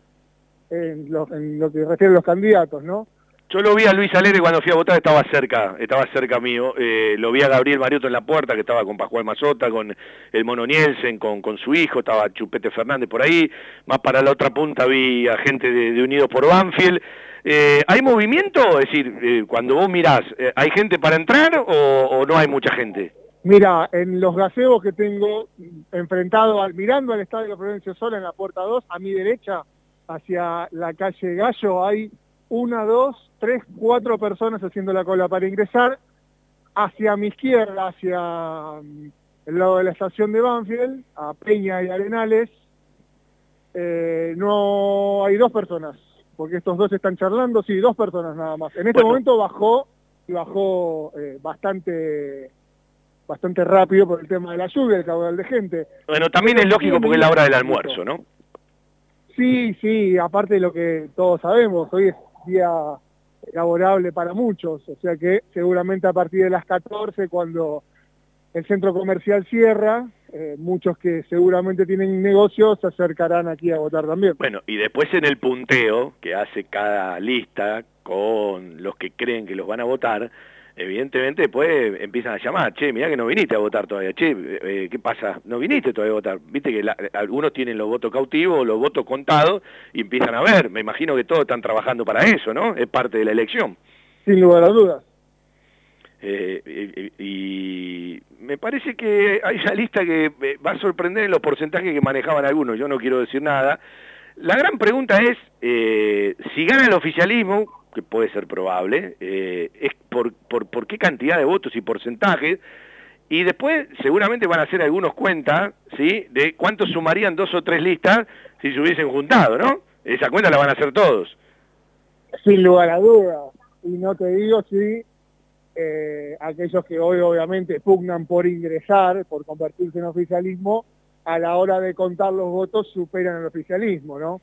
en lo, que refiere a los candidatos, ¿no? Yo lo vi a Luis Alegre cuando fui a votar, estaba cerca, estaba cerca mío. Eh, lo vi a Gabriel Mariotto en la puerta, que estaba con Pascual Mazota, con el Mono Nielsen, con, su hijo, estaba Chupete Fernández por ahí. Más para la otra punta vi a gente de, Unidos por Banfield. Eh, ¿Hay movimiento? Es decir, eh, cuando vos mirás, eh, ¿hay gente para entrar o no hay mucha gente? Mira, en los gazebos que tengo enfrentado, mirando al Estadio Provincia Sola en la puerta 2, a mi derecha, hacia la calle Gallo, hay una, dos, tres, cuatro personas haciendo la cola para ingresar. Hacia mi izquierda, hacia mm, el lado de la estación de Banfield, a Peña y Arenales, eh, no hay dos personas, porque estos dos están charlando, sí, dos personas nada más. En este Bueno. momento bajó, y bajó eh, bastante bastante rápido por el tema de la lluvia, el caudal de gente. Bueno, también es lógico porque es la hora del almuerzo, ¿no? Sí, sí, aparte de lo que todos sabemos, hoy es día laborable para muchos, o sea que seguramente a partir de las 14, cuando el centro comercial cierra, eh, muchos que seguramente tienen negocios se acercarán aquí a votar también. Bueno, y después en el punteo que hace cada lista con los que creen que los van a votar, evidentemente después empiezan a llamar, che, mirá que no viniste a votar todavía, che, eh, ¿qué pasa? No viniste todavía a votar. Viste que la- algunos tienen los votos cautivos, los votos contados, y empiezan a ver. Me imagino que todos están trabajando para eso, ¿no? Es parte de la elección. Sin lugar a dudas. Eh, y, y me parece que hay una lista que eh, va a sorprender en los porcentajes que manejaban algunos, yo no quiero decir nada. La gran pregunta es, eh, si gana el oficialismo, que puede ser probable, eh, es por, por, qué cantidad de votos y porcentajes, y después seguramente van a hacer algunos cuentas, ¿sí?, de cuántos sumarían dos o tres listas si se hubiesen juntado, ¿no? Esa cuenta la van a hacer todos. Sin lugar a dudas. Y no te digo si eh, aquellos que hoy obviamente pugnan por ingresar, por convertirse en oficialismo, a la hora de contar los votos superan el oficialismo, ¿no?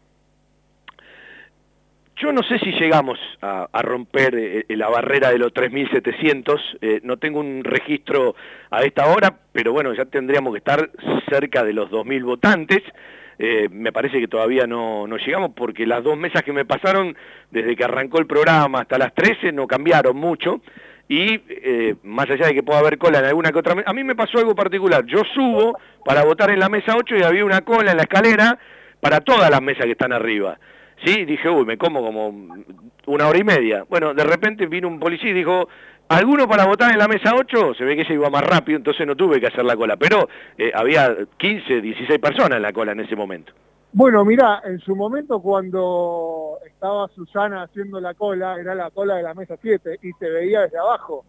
Yo no sé si llegamos a, romper eh, la barrera de los 3.700, eh, no tengo un registro a esta hora, pero bueno, ya tendríamos que estar cerca de los 2.000 votantes. Eh, me parece que todavía no, no llegamos porque las dos mesas que me pasaron desde que arrancó el programa hasta las 13 no cambiaron mucho y eh, más allá de que pueda haber cola en alguna que otra mesa, a mí me pasó algo particular. Yo subo para votar en la mesa 8 y había una cola en la escalera para todas las mesas que están arriba. Sí, dije, uy, me como como una hora y media. Bueno, de repente vino un policía y dijo, ¿alguno para votar en la mesa 8? Se ve que ella iba más rápido, entonces no tuve que hacer la cola. Pero eh, había 15, 16 personas en la cola en ese momento. Bueno, mira, en su momento cuando estaba Susana haciendo la cola, era la cola de la mesa 7 y se veía desde abajo.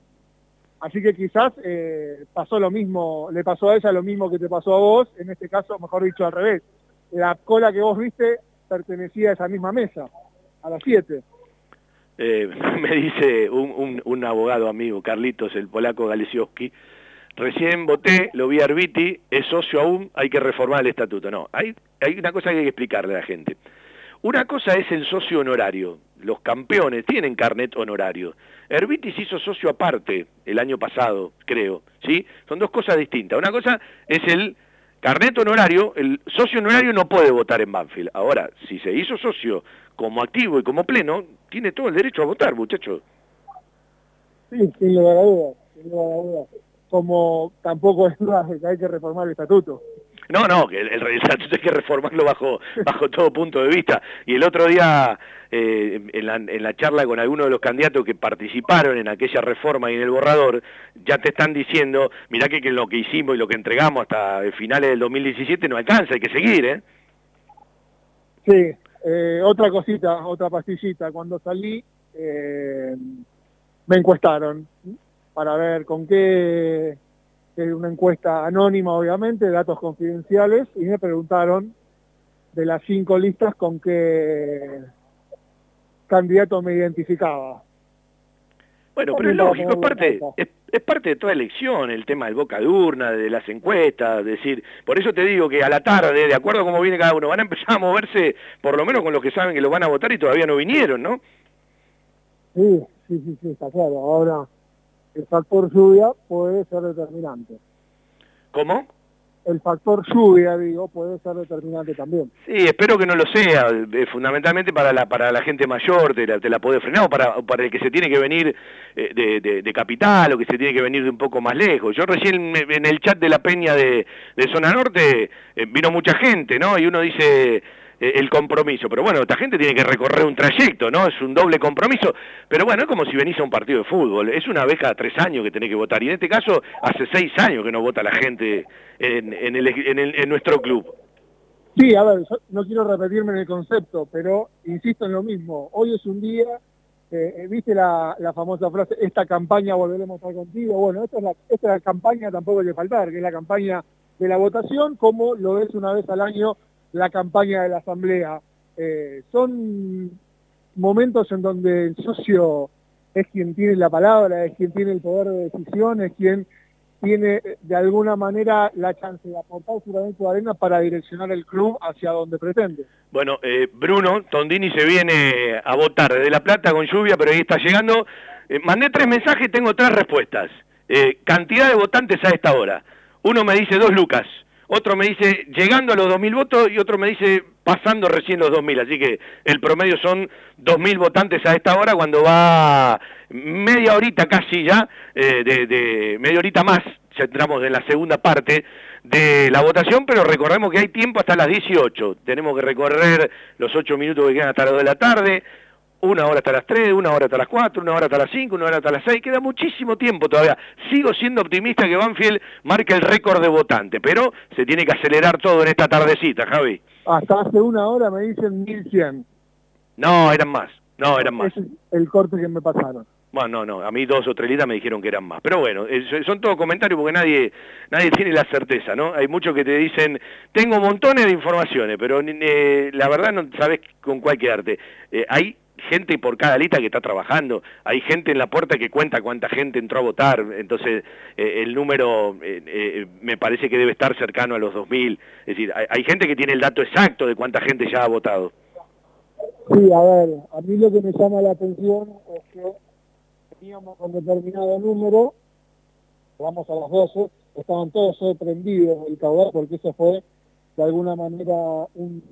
Así que quizás eh, pasó lo mismo, le pasó a ella lo mismo que te pasó a vos, en este caso, mejor dicho, al revés. La cola que vos viste pertenecía a esa misma mesa, a las 7. Eh, [laughs] me dice un, un, abogado amigo, Carlitos, el polaco Galesiowski, recién voté, lo vi a Arbiti, es socio aún, hay que reformar el estatuto. No, hay, hay una cosa que hay que explicarle a la gente. Una cosa es el socio honorario. Los campeones tienen carnet honorario. Herbiti se hizo socio aparte el año pasado, creo, ¿sí? Son dos cosas distintas. Una cosa es el carnet honorario, el socio honorario no puede votar en Banfield. Ahora, si se hizo socio como activo y como pleno, tiene todo el derecho a votar, muchachos. Sí, sin lugar a dudas, sin lugar a dudas. Como tampoco es duda que hay que reformar el estatuto. No, no, que el, el, estatuto hay que reformarlo bajo, bajo todo punto de vista. Y el otro día, eh, en, la, en la charla con algunos de los candidatos que participaron en aquella reforma y en el borrador, ya te están diciendo, mirá que, que lo que hicimos y lo que entregamos hasta finales del 2017 no alcanza, hay que seguir, ¿eh? Sí, eh, otra cosita, otra pastillita. Cuando salí, eh, me encuestaron para ver con qué, es una encuesta anónima, obviamente, datos confidenciales, y me preguntaron de las cinco listas con qué candidato me identificaba. Bueno, pero es lógico, es parte, es, es, parte de toda elección el tema del boca de urna, de las encuestas, es decir, por eso te digo que a la tarde, de acuerdo a cómo viene cada uno, van a empezar a moverse, por lo menos con los que saben que lo van a votar y todavía no vinieron, ¿no? Sí, sí, sí, sí, está claro. Ahora, el factor lluvia puede ser determinante. ¿Cómo? El factor lluvia, digo, puede ser determinante también. Sí, espero que no lo sea, eh, fundamentalmente para la para la gente mayor, te la, te la puede frenar, o para, para el que se tiene que venir eh, de, de, de, capital, o que se tiene que venir de un poco más lejos. Yo recién en el chat de la peña de, de Zona Norte eh, vino mucha gente, ¿no? Y uno dice el compromiso. Pero bueno, esta gente tiene que recorrer un trayecto, ¿no? Es un doble compromiso. Pero bueno, es como si venís a un partido de fútbol. Es una vez cada tres años que tenés que votar. Y en este caso, hace seis años que no vota la gente en, nuestro club. Sí, a ver, no quiero repetirme en el concepto, pero insisto en lo mismo. Hoy es un día, eh, viste la, famosa frase, esta campaña volveremos a estar contigo. Bueno, esta es, la, esta es la campaña, tampoco hay que faltar, que es la campaña de la votación, como lo es una vez al año la campaña de la Asamblea. Eh, son momentos en donde el socio es quien tiene la palabra, es quien tiene el poder de decisión, es quien tiene de alguna manera la chance de aportar su granito de arena para direccionar el club hacia donde pretende. Bueno, eh, Bruno Tondini se viene a votar desde La Plata con lluvia, pero ahí está llegando. Eh, mandé tres mensajes tengo tres respuestas. Eh, cantidad de votantes a esta hora. Uno me dice dos lucas otro me dice llegando a los 2.000 votos y otro me dice pasando recién los 2.000, así que el promedio son 2.000 votantes a esta hora cuando va media horita casi ya, eh, de, de, media horita más, ya entramos en la segunda parte de la votación, pero recordemos que hay tiempo hasta las 18, tenemos que recorrer los 8 minutos que quedan hasta las 2 de la tarde, una hora hasta las 3, una hora hasta las 4, una hora hasta las 5, una hora hasta las 6, queda muchísimo tiempo todavía. Sigo siendo optimista que Banfield marque el récord de votante, pero se tiene que acelerar todo en esta tardecita, Javi. Hasta hace una hora me dicen 1100. No, eran más, no, eran más. Es el corte que me pasaron. Bueno, no, no, a mí dos o tres litas me dijeron que eran más. Pero bueno, son todos comentarios porque nadie nadie tiene la certeza, ¿no? Hay muchos que te dicen, tengo montones de informaciones, pero eh, la verdad no sabes con cuál quedarte. Eh, hay gente por cada lista que está trabajando, hay gente en la puerta que cuenta cuánta gente entró a votar, entonces eh, el número eh, eh, me parece que debe estar cercano a los 2.000, es decir, hay, hay, gente que tiene el dato exacto de cuánta gente ya ha votado. Sí, a ver, a mí lo que me llama la atención es que teníamos un determinado número, vamos a las 12, estaban todos sorprendidos del caudal porque eso fue de alguna manera un,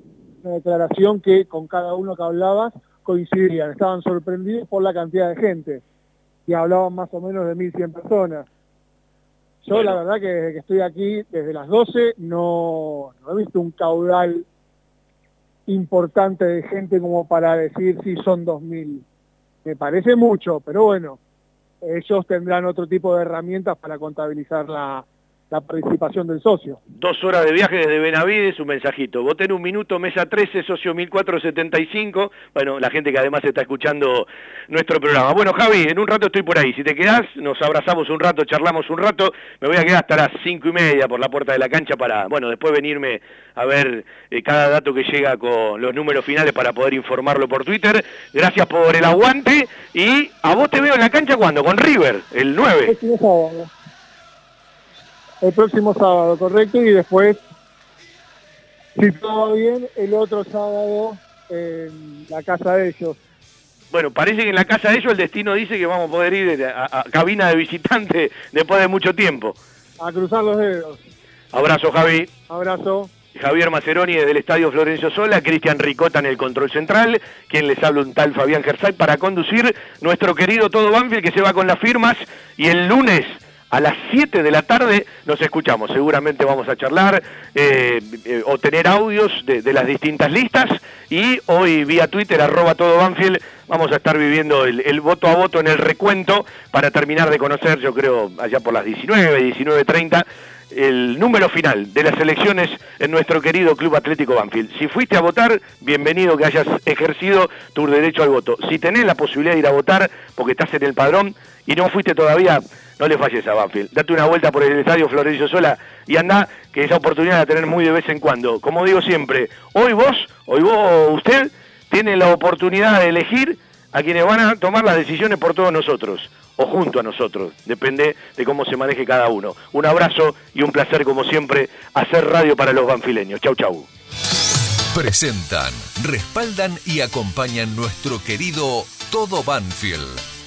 una declaración que con cada uno que hablabas coincidían, estaban sorprendidos por la cantidad de gente, y hablaban más o menos de 1.100 personas. Yo bueno. la verdad que desde que estoy aquí, desde las 12, no, no, he visto un caudal importante de gente como para decir si son 2.000. Me parece mucho, pero bueno, ellos tendrán otro tipo de herramientas para contabilizar la, la participación del socio. Dos horas de viaje desde Benavides, un mensajito. Voté en un minuto, mesa 13, socio 1475. Bueno, la gente que además está escuchando nuestro programa. Bueno, Javi, en un rato estoy por ahí. Si te quedás, nos abrazamos un rato, charlamos un rato. Me voy a quedar hasta las cinco y media por la puerta de la cancha para, bueno, después venirme a ver eh, cada dato que llega con los números finales para poder informarlo por Twitter. Gracias por el aguante y a vos te veo en la cancha cuando, con River, el 9 el próximo sábado, correcto, y después, si todo bien, el otro sábado en la casa de ellos. Bueno, parece que en la casa de ellos el destino dice que vamos a poder ir a, a, a cabina de visitante [laughs] después de mucho tiempo. A cruzar los dedos. Abrazo, Javi. Abrazo. Javier Maceroni desde el Estadio Florencio Sola, Cristian Ricota en el control central, quien les habla un tal Fabián Gersay para conducir nuestro querido Todo Banfield que se va con las firmas y el lunes a las 7 de la tarde nos escuchamos. Seguramente vamos a charlar eh, eh, o tener audios de, las distintas listas. Y hoy vía Twitter, arroba todo Banfield, vamos a estar viviendo el, el, voto a voto en el recuento para terminar de conocer, yo creo, allá por las 19, 19.30, el número final de las elecciones en nuestro querido Club Atlético Banfield. Si fuiste a votar, bienvenido que hayas ejercido tu derecho al voto. Si tenés la posibilidad de ir a votar porque estás en el padrón y no fuiste todavía, no le falles a Banfield. Date una vuelta por el estadio Florencio Sola y anda, que esa oportunidad la tener muy de vez en cuando. Como digo siempre, hoy vos, hoy vos, usted, tiene la oportunidad de elegir a quienes van a tomar las decisiones por todos nosotros o junto a nosotros, depende de cómo se maneje cada uno. Un abrazo y un placer como siempre hacer radio para los banfileños. Chau, chau. Presentan, respaldan y acompañan nuestro querido Todo Banfield.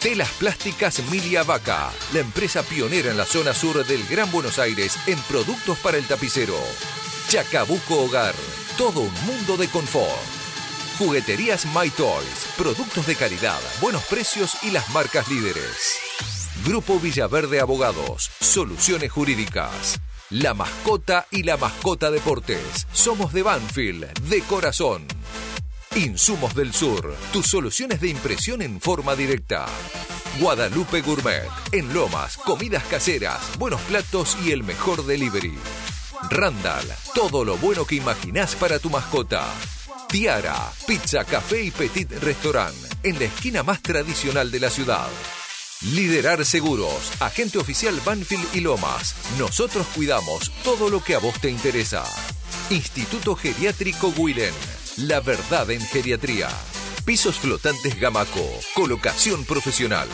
Telas Plásticas Milia Vaca, la empresa pionera en la zona sur del Gran Buenos Aires en productos para el tapicero. Chacabuco Hogar, todo un mundo de confort. Jugueterías My Toys, productos de calidad, buenos precios y las marcas líderes. Grupo Villaverde Abogados, soluciones jurídicas. La mascota y la mascota deportes. Somos de Banfield, de corazón. Insumos del Sur, tus soluciones de impresión en forma directa. Guadalupe Gourmet, en Lomas, comidas caseras, buenos platos y el mejor delivery. Randall, todo lo bueno que imaginás para tu mascota. Tiara, pizza, café y petit restaurant, en la esquina más tradicional de la ciudad. Liderar Seguros, agente oficial Banfield y Lomas. Nosotros cuidamos todo lo que a vos te interesa. Instituto Geriátrico Willen. La verdad en geriatría. Pisos flotantes Gamaco. Colocación profesional.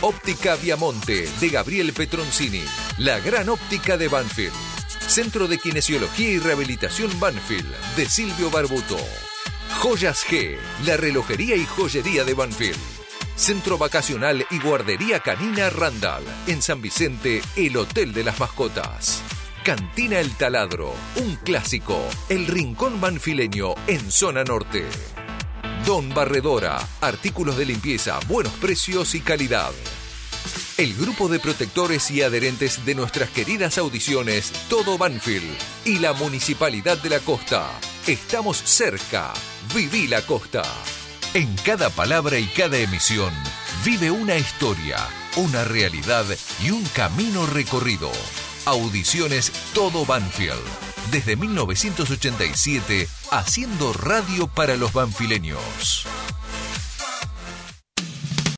Óptica Viamonte de Gabriel Petroncini. La gran óptica de Banfield. Centro de Kinesiología y Rehabilitación Banfield de Silvio Barbuto. Joyas G, la relojería y joyería de Banfield. Centro Vacacional y Guardería Canina Randall. En San Vicente, el Hotel de las Mascotas. Cantina El Taladro, un clásico. El Rincón Banfileño en zona norte. Don Barredora, artículos de limpieza, buenos precios y calidad. El grupo de protectores y adherentes de nuestras queridas audiciones Todo Banfield y la Municipalidad de la Costa. Estamos cerca. Viví la Costa. En cada palabra y cada emisión vive una historia, una realidad y un camino recorrido. Audiciones Todo Banfield. Desde 1987, haciendo radio para los banfileños.